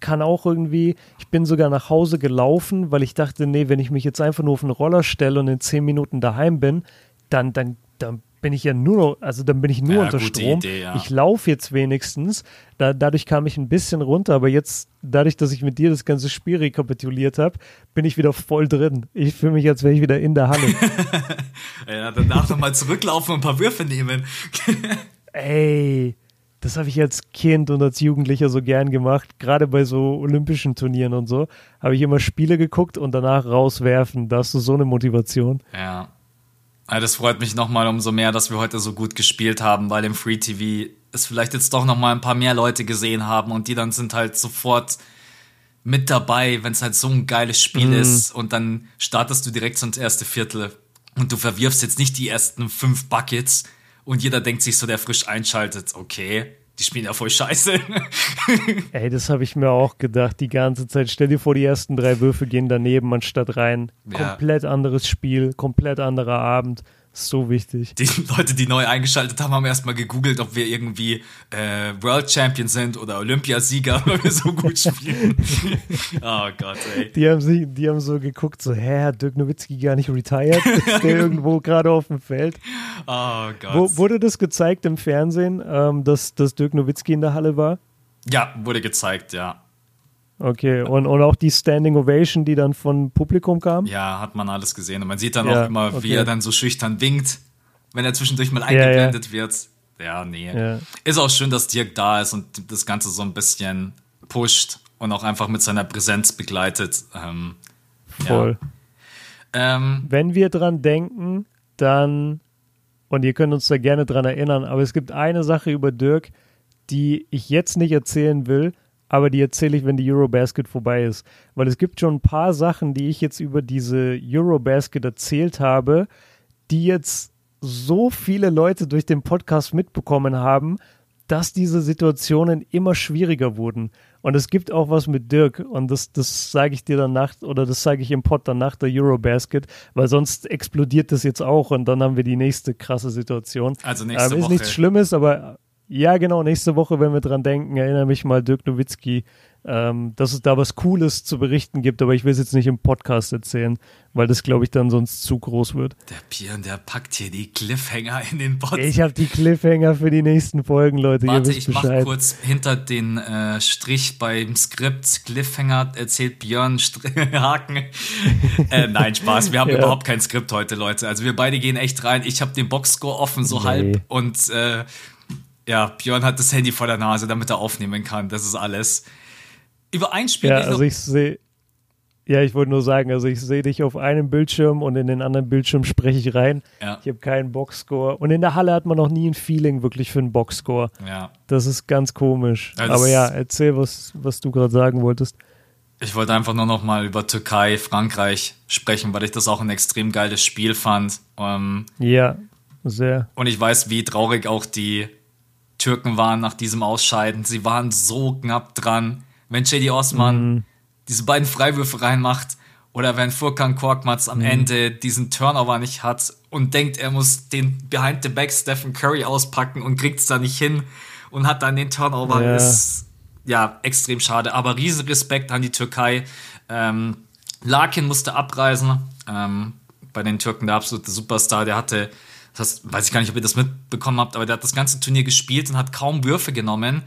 kann auch irgendwie, ich bin sogar nach Hause gelaufen, weil ich dachte, nee, wenn ich mich jetzt einfach nur auf einen Roller stelle und in zehn Minuten daheim bin, dann, dann, dann bin ich ja nur noch, also dann bin ich nur ja, unter Strom. Idee, ja. Ich laufe jetzt wenigstens. Da, dadurch kam ich ein bisschen runter, aber jetzt, dadurch, dass ich mit dir das ganze Spiel rekapituliert habe, bin ich wieder voll drin. Ich fühle mich, als wäre ich wieder in der Halle. ja, danach nochmal zurücklaufen und ein paar Würfe nehmen. Ey, das habe ich als Kind und als Jugendlicher so gern gemacht. Gerade bei so olympischen Turnieren und so. Habe ich immer Spiele geguckt und danach rauswerfen. Da hast du so eine Motivation. Ja. Das freut mich nochmal umso mehr, dass wir heute so gut gespielt haben, weil im Free TV es vielleicht jetzt doch nochmal ein paar mehr Leute gesehen haben und die dann sind halt sofort mit dabei, wenn es halt so ein geiles Spiel mhm. ist und dann startest du direkt so ins erste Viertel und du verwirfst jetzt nicht die ersten fünf Buckets und jeder denkt sich so, der frisch einschaltet, okay, die spielen ja voll scheiße. Ey, das habe ich mir auch gedacht, die ganze Zeit. Stell dir vor, die ersten drei Würfe gehen daneben anstatt rein. Ja. Komplett anderes Spiel, komplett anderer Abend. So wichtig. Die Leute, die neu eingeschaltet haben, haben erstmal gegoogelt, ob wir irgendwie äh, World Champion sind oder Olympiasieger, weil wir so gut spielen. oh Gott, ey. Die haben, sich, die haben so geguckt, so, hä, hat Dirk Nowitzki gar nicht retired? Ist der irgendwo gerade auf dem Feld? Oh Gott. Wo, wurde das gezeigt im Fernsehen, ähm, dass, dass Dirk Nowitzki in der Halle war? Ja, wurde gezeigt, ja. Okay, und, und auch die Standing Ovation, die dann von Publikum kam? Ja, hat man alles gesehen. Und man sieht dann ja, auch immer, okay. wie er dann so schüchtern winkt, wenn er zwischendurch mal eingeblendet ja, ja. wird. Ja, nee. Ist auch schön, dass Dirk da ist und das Ganze so ein bisschen pusht und auch einfach mit seiner Präsenz begleitet. Ähm, Voll. Ähm, wenn wir dran denken, dann, und ihr könnt uns da gerne dran erinnern, aber es gibt eine Sache über Dirk, die ich jetzt nicht erzählen will, aber die erzähle ich, wenn die Eurobasket vorbei ist. Weil es gibt schon ein paar Sachen, die ich jetzt über diese Eurobasket erzählt habe, die jetzt so viele Leute durch den Podcast mitbekommen haben, dass diese Situationen immer schwieriger wurden. Und es gibt auch was mit Dirk und das, das sage ich dir danach oder das sage ich im Pod dann nach der Eurobasket, weil sonst explodiert das jetzt auch und dann haben wir die nächste krasse Situation. Also nächste ähm, ist Woche. nichts Schlimmes, aber ja, genau. Nächste Woche, wenn wir dran denken, erinnere mich mal Dirk Nowitzki, ähm, dass es da was Cooles zu berichten gibt. Aber ich will es jetzt nicht im Podcast erzählen, weil das, glaube ich, dann sonst zu groß wird. Der Björn, der packt hier die Cliffhanger in den Bot. Ich habe die Cliffhanger für die nächsten Folgen, Leute. Warte, ich mache kurz hinter den äh, Strich beim Skript. Cliffhanger erzählt Björn Haken. äh, nein, Spaß. Wir haben ja. überhaupt kein Skript heute, Leute. Also wir beide gehen echt rein. Ich habe den Boxscore offen, so nee. halb. Und äh, ja, Björn hat das Handy vor der Nase, damit er aufnehmen kann. Das ist alles. Über ein Spiel. Ja, also ich sehe. Ja, ich wollte nur sagen, also ich sehe dich auf einem Bildschirm und in den anderen Bildschirm spreche ich rein. Ja. Ich habe keinen Boxscore. Und in der Halle hat man noch nie ein Feeling wirklich für einen Boxscore. Ja. Das ist ganz komisch. Ja, Aber ja, erzähl, was, was du gerade sagen wolltest. Ich wollte einfach nur noch mal über Türkei, Frankreich sprechen, weil ich das auch ein extrem geiles Spiel fand. Ähm, ja, sehr. Und ich weiß, wie traurig auch die Türken waren nach diesem Ausscheiden. Sie waren so knapp dran. Wenn Cedi Osman mhm. diese beiden Freiwürfe reinmacht oder wenn Furkan Korkmaz am mhm. Ende diesen Turnover nicht hat und denkt, er muss den Behind the Back Stephen Curry auspacken und kriegt es da nicht hin und hat dann den Turnover, ja. ist ja extrem schade. Aber riesen Respekt an die Türkei. Ähm, Larkin musste abreisen. Ähm, bei den Türken der absolute Superstar. Der hatte das weiß ich gar nicht, ob ihr das mitbekommen habt, aber der hat das ganze Turnier gespielt und hat kaum Würfe genommen,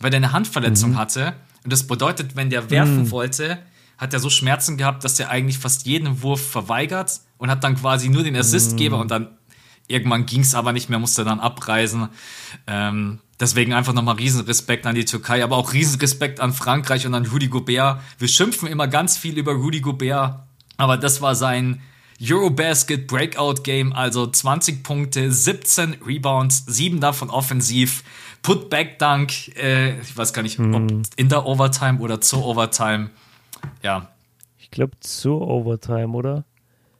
weil der eine Handverletzung mhm. hatte. Und das bedeutet, wenn der werfen mhm. wollte, hat er so Schmerzen gehabt, dass er eigentlich fast jeden Wurf verweigert und hat dann quasi nur den Assistgeber mhm. und dann irgendwann ging es aber nicht mehr, musste dann abreisen. Ähm, deswegen einfach nochmal Riesenrespekt an die Türkei, aber auch Riesenrespekt an Frankreich und an Rudy Gobert. Wir schimpfen immer ganz viel über Rudy Gobert, aber das war sein Eurobasket Breakout Game, also 20 Punkte, 17 Rebounds, 7 davon offensiv. Putback Dunk, äh, ich weiß gar nicht, hm. ob in der Overtime oder zur Overtime. Ja. Ich glaube zur Overtime, oder?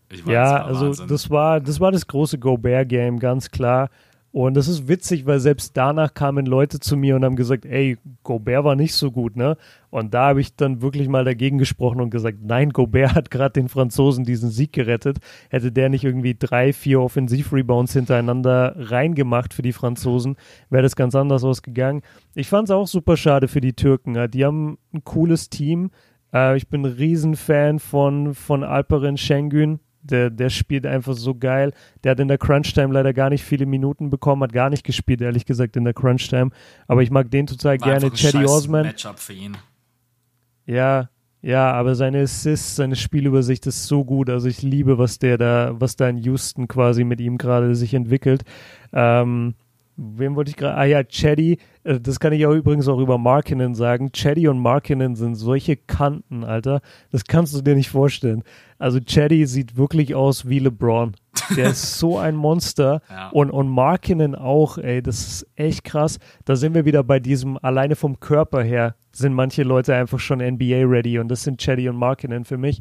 Weiß, ja, also das war, das war das große Gobert-Game, ganz klar. Und das ist witzig, weil selbst danach kamen Leute zu mir und haben gesagt, ey, Gobert war nicht so gut, ne? Und da habe ich dann wirklich mal dagegen gesprochen und gesagt, nein, Gobert hat gerade den Franzosen diesen Sieg gerettet. Hätte der nicht irgendwie drei, vier Offensivrebounds hintereinander reingemacht für die Franzosen, wäre das ganz anders ausgegangen. Ich fand es auch super schade für die Türken. Die haben ein cooles Team. Äh, ich bin ein Riesenfan von, von Alperin Schengen der, der spielt einfach so geil. Der hat in der Crunch-Time leider gar nicht viele Minuten bekommen, hat gar nicht gespielt, ehrlich gesagt, in der Crunch-Time. Aber ich mag den total War gerne. Chaddy Osman. Matchup für ihn. Ja, ja, aber seine Assists, seine Spielübersicht ist so gut. Also ich liebe, was der da, was da in Houston quasi mit ihm gerade sich entwickelt. Ähm, Wem wollte ich gerade? Ah ja, Chaddy. Äh, das kann ich auch übrigens auch über Markinen sagen. Chaddy und Markinen sind solche Kanten, Alter. Das kannst du dir nicht vorstellen. Also Chaddy sieht wirklich aus wie LeBron. Der ist so ein Monster. Ja. Und, und Markinen auch, ey. Das ist echt krass. Da sind wir wieder bei diesem, alleine vom Körper her sind manche Leute einfach schon NBA-ready. Und das sind Chaddy und Markinen für mich.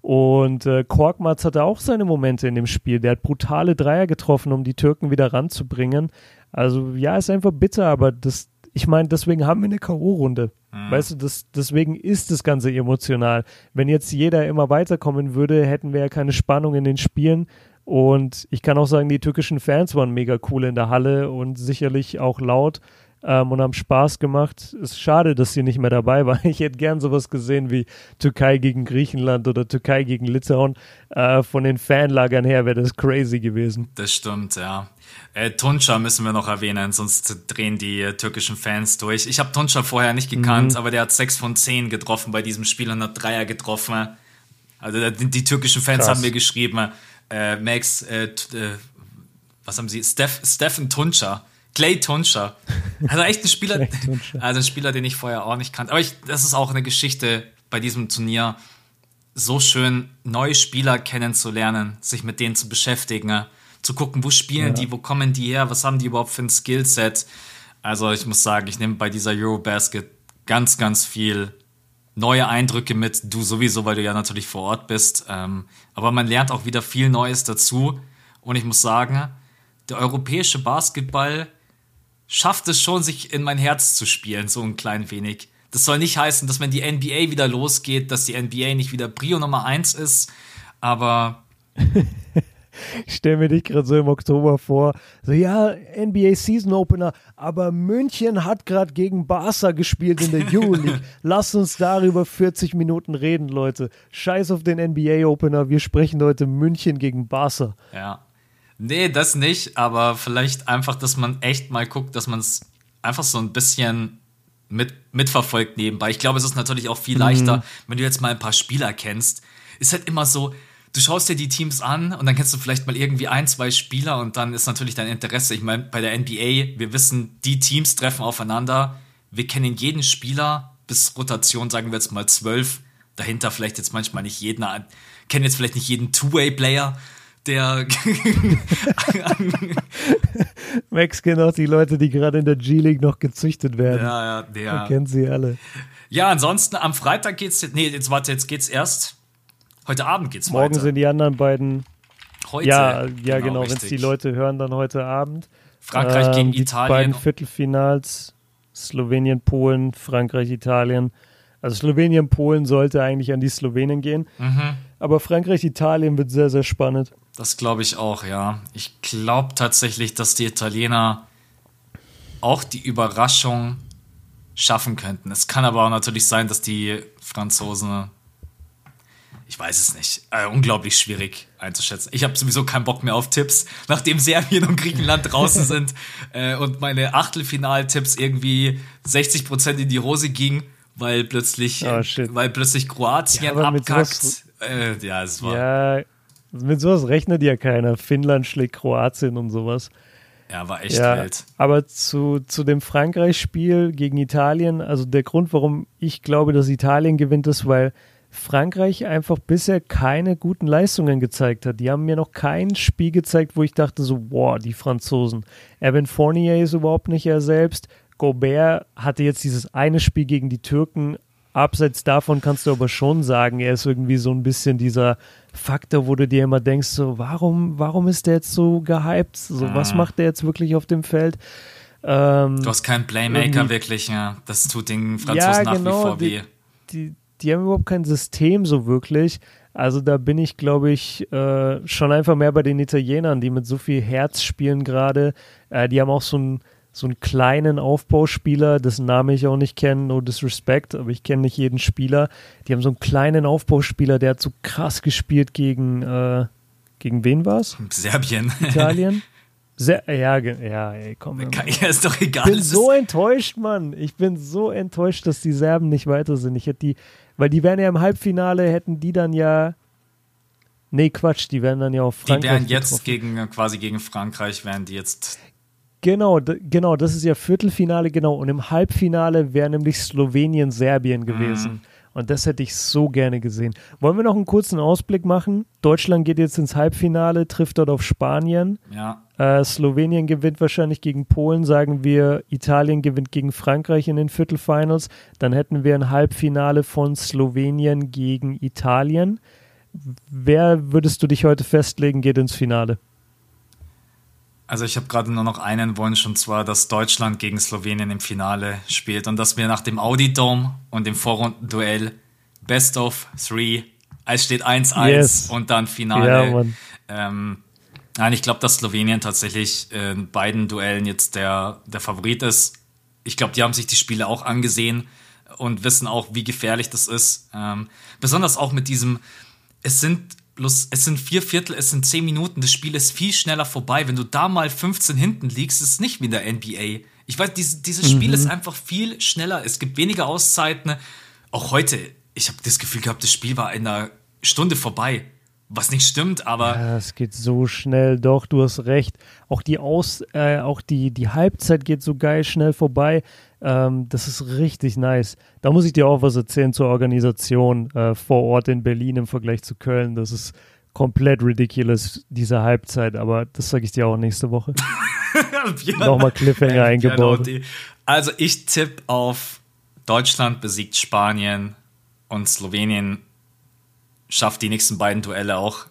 Und äh, Korkmaz hatte auch seine Momente in dem Spiel. Der hat brutale Dreier getroffen, um die Türken wieder ranzubringen. Also ja, ist einfach bitter, aber das ich meine, deswegen haben wir eine K.O.-Runde. Mhm. Weißt du, das, deswegen ist das Ganze emotional. Wenn jetzt jeder immer weiterkommen würde, hätten wir ja keine Spannung in den Spielen. Und ich kann auch sagen, die türkischen Fans waren mega cool in der Halle und sicherlich auch laut ähm, und haben Spaß gemacht. Es ist schade, dass sie nicht mehr dabei war. Ich hätte gern sowas gesehen wie Türkei gegen Griechenland oder Türkei gegen Litauen. Äh, von den Fanlagern her wäre das crazy gewesen. Das stimmt, ja. Äh, Tunca müssen wir noch erwähnen, sonst drehen die äh, türkischen Fans durch. Ich habe Tunca vorher nicht gekannt, mhm. aber der hat 6 von 10 getroffen bei diesem Spiel und hat Dreier getroffen. Also die, die türkischen Fans Krass. haben mir geschrieben, äh, Max, äh, äh, was haben sie? Steph, Stephen Tunca Clay Tuncher. Also echt ein Spieler, also ein Spieler, den ich vorher auch nicht kannte. Aber ich, das ist auch eine Geschichte bei diesem Turnier. So schön, neue Spieler kennenzulernen, sich mit denen zu beschäftigen, zu gucken, wo spielen ja. die, wo kommen die her, was haben die überhaupt für ein Skillset. Also ich muss sagen, ich nehme bei dieser Eurobasket ganz, ganz viel neue Eindrücke mit. Du sowieso, weil du ja natürlich vor Ort bist. Ähm, aber man lernt auch wieder viel Neues dazu. Und ich muss sagen, der europäische Basketball schafft es schon, sich in mein Herz zu spielen, so ein klein wenig. Das soll nicht heißen, dass wenn die NBA wieder losgeht, dass die NBA nicht wieder Brio Nummer 1 ist, aber. ich stelle mir dich gerade so im Oktober vor. So, ja, NBA Season Opener, aber München hat gerade gegen Barca gespielt in der Euroleague. Lass uns darüber 40 Minuten reden, Leute. Scheiß auf den NBA Opener, wir sprechen heute München gegen Barca. Ja. Nee, das nicht, aber vielleicht einfach, dass man echt mal guckt, dass man es einfach so ein bisschen mit, mitverfolgt nebenbei. Ich glaube, es ist natürlich auch viel leichter, mhm. wenn du jetzt mal ein paar Spieler kennst. Ist halt immer so, du schaust dir die Teams an und dann kennst du vielleicht mal irgendwie ein, zwei Spieler und dann ist natürlich dein Interesse. Ich meine, bei der NBA, wir wissen, die Teams treffen aufeinander. Wir kennen jeden Spieler bis Rotation, sagen wir jetzt mal zwölf. Dahinter vielleicht jetzt manchmal nicht jeden, kennen jetzt vielleicht nicht jeden Two-Way-Player, der Max kennt auch die Leute, die gerade in der G-League noch gezüchtet werden. Ja, ja, der. Man kennt sie alle. Ja, ansonsten am Freitag geht's, nee, jetzt warte, jetzt geht's erst, heute Abend geht's Morgen weiter. sind die anderen beiden. Heute. Ja, ja, genau, genau wenn es die Leute hören, dann heute Abend. Frankreich ähm, gegen die Italien. Die beiden Viertelfinals, Slowenien, Polen, Frankreich, Italien. Also Slowenien, Polen sollte eigentlich an die Slowenien gehen. Mhm. Aber Frankreich, Italien wird sehr, sehr spannend. Das glaube ich auch, ja. Ich glaube tatsächlich, dass die Italiener auch die Überraschung schaffen könnten. Es kann aber auch natürlich sein, dass die Franzosen, ich weiß es nicht, äh, unglaublich schwierig einzuschätzen. Ich habe sowieso keinen Bock mehr auf Tipps, nachdem Serbien und Griechenland draußen sind äh, und meine Achtelfinaltipps irgendwie 60% in die Hose gingen, weil plötzlich, oh, weil plötzlich Kroatien ja, abkackt. Äh, ja, es war. Ja, mit sowas rechnet ja keiner. Finnland schlägt Kroatien und sowas. Ja, war echt ja, wild. Aber zu, zu dem Frankreich-Spiel gegen Italien, also der Grund, warum ich glaube, dass Italien gewinnt, ist, weil Frankreich einfach bisher keine guten Leistungen gezeigt hat. Die haben mir noch kein Spiel gezeigt, wo ich dachte so, boah, die Franzosen. Evan Fournier ist überhaupt nicht er selbst. Gobert hatte jetzt dieses eine Spiel gegen die Türken. Abseits davon kannst du aber schon sagen, er ist irgendwie so ein bisschen dieser Faktor, wo du dir immer denkst, so, warum, warum ist der jetzt so gehypt? So, ah. was macht der jetzt wirklich auf dem Feld? Ähm, du hast keinen Playmaker wirklich, ja. Das tut den Franzosen ja, genau, nach wie genau, vor weh. Die, die, die, haben überhaupt kein System so wirklich. Also da bin ich, glaube ich, äh, schon einfach mehr bei den Italienern, die mit so viel Herz spielen gerade. Äh, die haben auch so ein so einen kleinen Aufbauspieler, dessen Namen ich auch nicht kenne, no disrespect, aber ich kenne nicht jeden Spieler. Die haben so einen kleinen Aufbauspieler, der hat so krass gespielt gegen, äh, gegen wen war's? Serbien. Italien. Sehr, ja, ja, ey, komm. Ja, ist doch egal. Ich bin so enttäuscht, Mann. Ich bin so enttäuscht, dass die Serben nicht weiter sind. Ich hätte die, weil die wären ja im Halbfinale, hätten die dann ja Nee, Quatsch, die wären dann ja auf Frankreich. Die wären jetzt getroffen. gegen, quasi gegen Frankreich, wären die jetzt Genau, genau, das ist ja Viertelfinale, genau. Und im Halbfinale wäre nämlich Slowenien-Serbien gewesen. Mhm. Und das hätte ich so gerne gesehen. Wollen wir noch einen kurzen Ausblick machen? Deutschland geht jetzt ins Halbfinale, trifft dort auf Spanien. Ja. Äh, Slowenien gewinnt wahrscheinlich gegen Polen, sagen wir, Italien gewinnt gegen Frankreich in den Viertelfinals. Dann hätten wir ein Halbfinale von Slowenien gegen Italien. Wer würdest du dich heute festlegen, geht ins Finale? Also ich habe gerade nur noch einen Wunsch und zwar, dass Deutschland gegen Slowenien im Finale spielt und dass wir nach dem Audi Dome und dem Vorrundenduell Best of Three, es steht 1-1 yes. und dann Finale. Ja, ähm, nein, ich glaube, dass Slowenien tatsächlich in beiden Duellen jetzt der, der Favorit ist. Ich glaube, die haben sich die Spiele auch angesehen und wissen auch, wie gefährlich das ist. Ähm, besonders auch mit diesem, es sind bloß, es sind vier Viertel, es sind zehn Minuten, das Spiel ist viel schneller vorbei. Wenn du da mal 15 hinten liegst, ist es nicht wie in der NBA. Ich weiß, dieses, dieses Spiel mhm. ist einfach viel schneller. Es gibt weniger Auszeiten. Auch heute, ich habe das Gefühl gehabt, das Spiel war in einer Stunde vorbei. Was nicht stimmt, aber. Ja, es geht so schnell, doch, du hast recht. Auch die Aus, äh, auch die, die Halbzeit geht so geil schnell vorbei. Ähm, das ist richtig nice. Da muss ich dir auch was erzählen zur Organisation äh, vor Ort in Berlin im Vergleich zu Köln. Das ist komplett ridiculous, diese Halbzeit, aber das sage ich dir auch nächste Woche. Nochmal Cliffhanger eingebaut. Also ich tippe auf Deutschland besiegt Spanien und Slowenien schafft die nächsten beiden Duelle auch.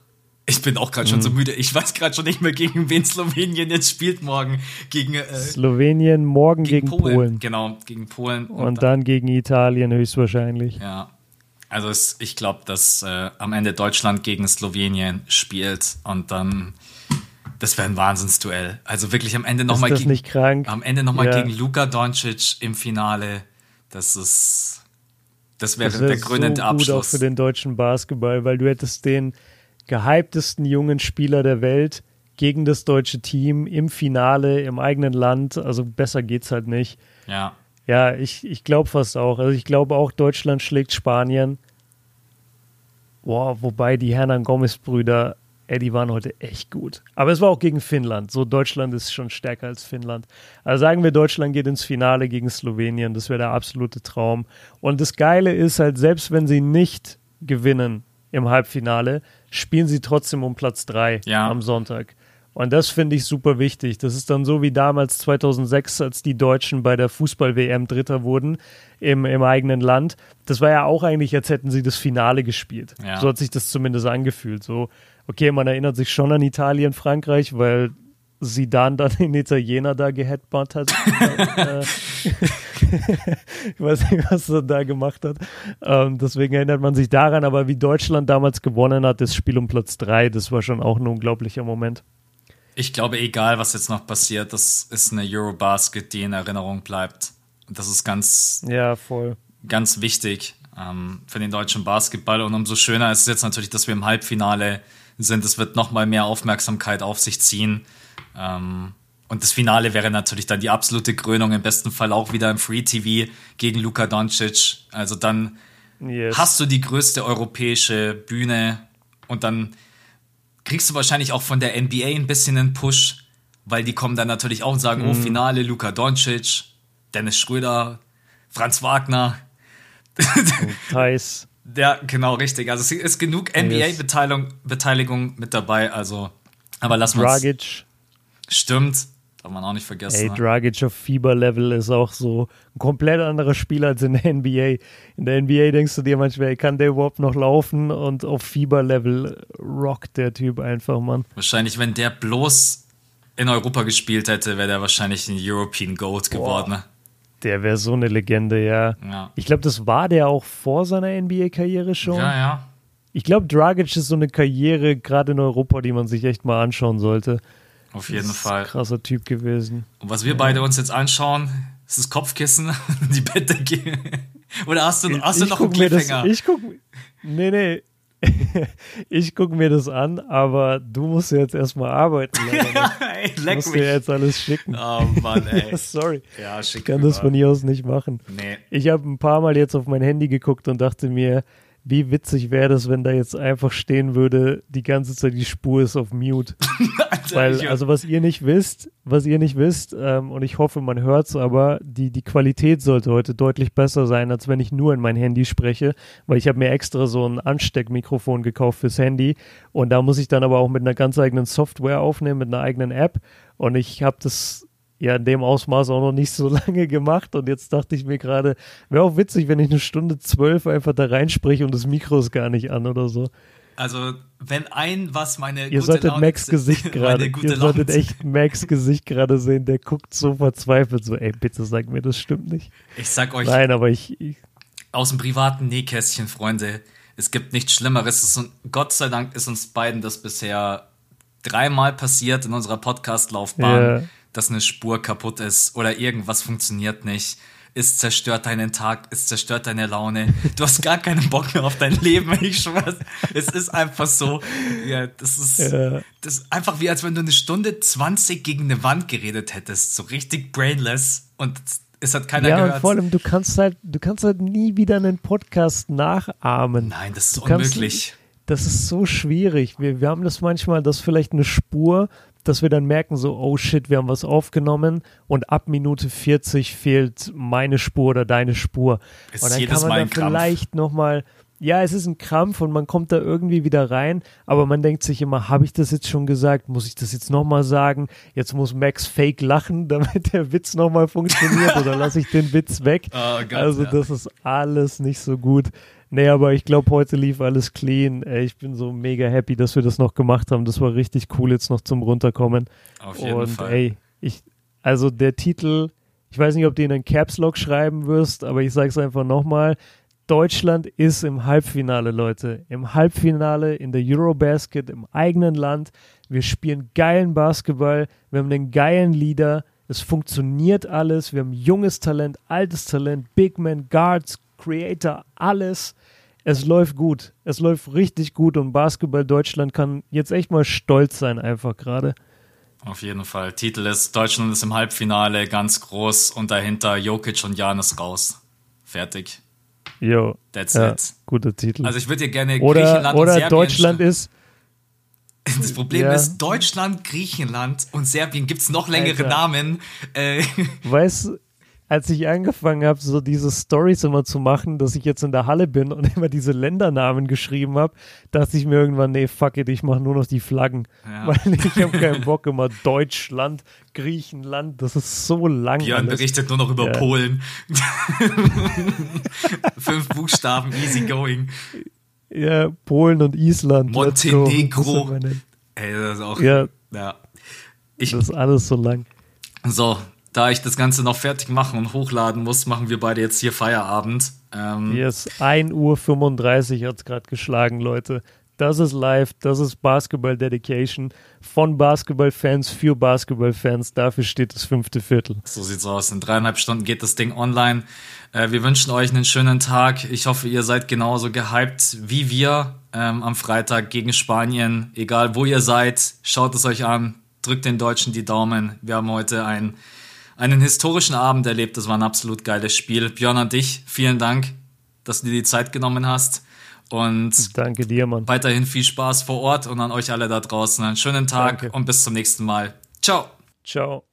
Ich bin auch gerade schon so mhm. müde. Ich weiß gerade schon nicht mehr, gegen wen Slowenien jetzt spielt morgen. Gegen äh, Slowenien morgen gegen, gegen Polen. Polen. Genau, gegen Polen. Und, und dann, dann, gegen Italien höchstwahrscheinlich. Ja. Also es, ich glaube, dass äh, am Ende Deutschland gegen Slowenien spielt und dann das wäre ein Wahnsinnsduell. Also wirklich am Ende nochmal gegen nicht krank? am Ende noch mal ja. gegen Luka Doncic im Finale. Das ist das wäre der krönende so Abschluss. Gut auch für den deutschen Basketball, weil du hättest den gehyptesten jungen Spieler der Welt gegen das deutsche Team im Finale im eigenen Land. Also besser geht's halt nicht. Ja. Ja, ich, ich glaube fast auch. Also ich glaube auch, Deutschland schlägt Spanien. Boah, wobei die Hernan Gomez-Brüder, ey, die waren heute echt gut. Aber es war auch gegen Finnland. So, Deutschland ist schon stärker als Finnland. Also sagen wir, Deutschland geht ins Finale gegen Slowenien. Das wäre der absolute Traum. Und das Geile ist halt, selbst wenn sie nicht gewinnen im Halbfinale, spielen sie trotzdem um Platz 3 ja. am Sonntag. Und das finde ich super wichtig. Das ist dann so wie damals 2006, als die Deutschen bei der Fußball-WM Dritter wurden im, im eigenen Land. Das war ja auch eigentlich, als hätten sie das Finale gespielt. Ja. So hat sich das zumindest angefühlt. So, okay, man erinnert sich schon an Italien, Frankreich, weil Sidan dann den Italiener da geheadbutt hat. Äh, ich weiß nicht, was er da gemacht hat. Ähm, deswegen erinnert man sich daran, aber wie Deutschland damals gewonnen hat, das Spiel um Platz 3, das war schon auch ein unglaublicher Moment. Ich glaube, egal was jetzt noch passiert, das ist eine Eurobasket, die in Erinnerung bleibt. Das ist ganz, ja, voll. ganz wichtig ähm, für den deutschen Basketball. Und umso schöner ist es jetzt natürlich, dass wir im Halbfinale sind. Es wird noch mal mehr Aufmerksamkeit auf sich ziehen. Ähm, und das Finale wäre natürlich dann die absolute Krönung, im besten Fall auch wieder im Free TV gegen Luka Doncic. Also dann yes. hast du die größte europäische Bühne und dann kriegst du wahrscheinlich auch von der NBA ein bisschen einen Push, weil die kommen dann natürlich auch und sagen, oh, mhm. oh, Finale, Luka Doncic, Dennis Schröder, Franz Wagner. Thais. ja, genau, richtig. Also es ist genug NBA-Beteiligung mit dabei, also aber lass. Dragic. Stimmt. Darf man auch nicht vergessen. Ey, ne? Dragic auf Fieber-Level ist auch so ein komplett anderer Spieler als in der NBA. In der NBA denkst du dir manchmal, ey, kann der überhaupt noch laufen? Und auf Fieber-Level rockt der Typ einfach, Mann. Wahrscheinlich, wenn der bloß in Europa gespielt hätte, wäre der wahrscheinlich ein European Goat geworden. Ne? Der wäre so eine Legende, ja. ja. Ich glaube, das war der auch vor seiner NBA-Karriere schon. Ja, ja. Ich glaube, Dragic ist so eine Karriere, gerade in Europa, die man sich echt mal anschauen sollte. Auf jeden Fall. krasser Typ gewesen. Und was wir ja. beide uns jetzt anschauen, ist das Kopfkissen, die Bettdecke. Oder hast du, hast du noch einen Cliffhanger? Das, ich guck, nee, nee. ich gucke mir das an, aber du musst jetzt erstmal arbeiten. ey, leck musst mich. dir jetzt alles schicken. Oh Mann, ey. Sorry. Ja, schick Ich kann das von hier aus nicht machen. Nee. Ich habe ein paar Mal jetzt auf mein Handy geguckt und dachte mir, wie witzig wäre das, wenn da jetzt einfach stehen würde, die ganze Zeit die Spur ist auf Mute. Weil, also was ihr nicht wisst, was ihr nicht wisst, ähm, und ich hoffe, man hört es, aber die, die Qualität sollte heute deutlich besser sein, als wenn ich nur in mein Handy spreche, weil ich habe mir extra so ein Ansteckmikrofon gekauft fürs Handy und da muss ich dann aber auch mit einer ganz eigenen Software aufnehmen, mit einer eigenen App und ich habe das ja in dem Ausmaß auch noch nicht so lange gemacht. Und jetzt dachte ich mir gerade, wäre auch witzig, wenn ich eine Stunde zwölf einfach da reinspreche und das Mikro ist gar nicht an oder so. Also, wenn ein, was meine Ihr gute solltet Laune Max Gesicht gerade, ihr solltet echt Max Gesicht gerade sehen, der guckt so verzweifelt, so, ey, bitte sag mir, das stimmt nicht. Ich sag euch. Nein, aber ich, ich aus dem privaten Nähkästchen, Freunde. Es gibt nichts Schlimmeres. Und Gott sei Dank ist uns beiden das bisher dreimal passiert in unserer Podcast-Laufbahn, yeah. Dass eine Spur kaputt ist oder irgendwas funktioniert nicht. Es zerstört deinen Tag, es zerstört deine Laune. Du hast gar keinen Bock mehr auf dein Leben, ich schwör's. Es ist einfach so. Ja, das ist, yeah. das ist einfach wie, als wenn du eine Stunde 20 gegen eine Wand geredet hättest. So richtig brainless. Und es hat keiner ja, gehört. Ja, und vor allem, du kannst halt, du kannst halt nie wieder einen Podcast nachahmen. Nein, das ist du unmöglich. Kannst, das ist so schwierig. Wir, wir haben das manchmal, dass vielleicht eine Spur, dass wir dann merken, so, oh shit, wir haben was aufgenommen und ab Minute 40 fehlt meine Spur oder deine Spur. Es und dann kann man dann vielleicht nochmal ja, es ist ein Krampf und man kommt da irgendwie wieder rein, aber man denkt sich immer, habe ich das jetzt schon gesagt? Muss ich das jetzt nochmal sagen? Jetzt muss Max fake lachen, damit der Witz nochmal funktioniert oder lasse ich den Witz weg? Oh Gott, also ja. das ist alles nicht so gut. Nee, aber ich glaube, heute lief alles clean. Ich bin so mega happy, dass wir das noch gemacht haben. Das war richtig cool, jetzt noch zum Runterkommen. Auf jeden und Fall. ey, ich, also der Titel, ich weiß nicht, ob du ihn in Caps Lock schreiben wirst, aber ich sage es einfach nochmal. Deutschland ist im Halbfinale, Leute. Im Halbfinale in der Eurobasket im eigenen Land. Wir spielen geilen Basketball. Wir haben einen geilen Leader. Es funktioniert alles. Wir haben junges Talent, altes Talent, Big Man, Guards, Creator, alles. Es läuft gut. Es läuft richtig gut und Basketball Deutschland kann jetzt echt mal stolz sein, einfach gerade. Auf jeden Fall. Titel ist Deutschland ist im Halbfinale ganz groß und dahinter Jokic und Janis raus. Fertig. Jo. That's ja, it. Guter Titel. Also ich würde dir gerne oder, Griechenland oder und Serbien Deutschland ist. Das Problem Ja. ist, Deutschland, Griechenland und Serbien gibt es noch längere Alter. Namen. Äh, Weißt du, als ich angefangen habe, so diese Stories immer zu machen, dass ich jetzt in der Halle bin und immer diese Ländernamen geschrieben habe, dachte ich mir irgendwann, nee, fuck it, ich mache nur noch die Flaggen. Ja. Weil ich habe keinen Bock immer Deutschland, Griechenland, das ist so lang. Björn alles. berichtet nur noch über Ja. Polen. Fünf Buchstaben, easy going. Ja, Polen und Island. Montenegro. Meine- Ey, das ist auch. Ja, ja. Ich, das ist alles so lang. so, da ich das Ganze noch fertig machen und hochladen muss, machen wir beide jetzt hier Feierabend. Ähm, Yes, 1 Uhr 35 hat es gerade geschlagen, Leute. Das ist live, das ist Basketball Dedication von Basketballfans für Basketballfans. Dafür steht das fünfte Viertel. So sieht's aus. In dreieinhalb Stunden geht das Ding online. Äh, wir wünschen euch einen schönen Tag. Ich hoffe, ihr seid genauso gehypt wie wir ähm, am Freitag gegen Spanien. Egal wo ihr seid, schaut es euch an. Drückt den Deutschen die Daumen. Wir haben heute ein, einen historischen Abend erlebt. Das war ein absolut geiles Spiel. Björn an dich, vielen Dank, dass du dir die Zeit genommen hast. Und Danke dir, Mann. weiterhin viel Spaß vor Ort und an euch alle da draußen einen schönen Tag Danke. und bis zum nächsten Mal. Ciao. Ciao.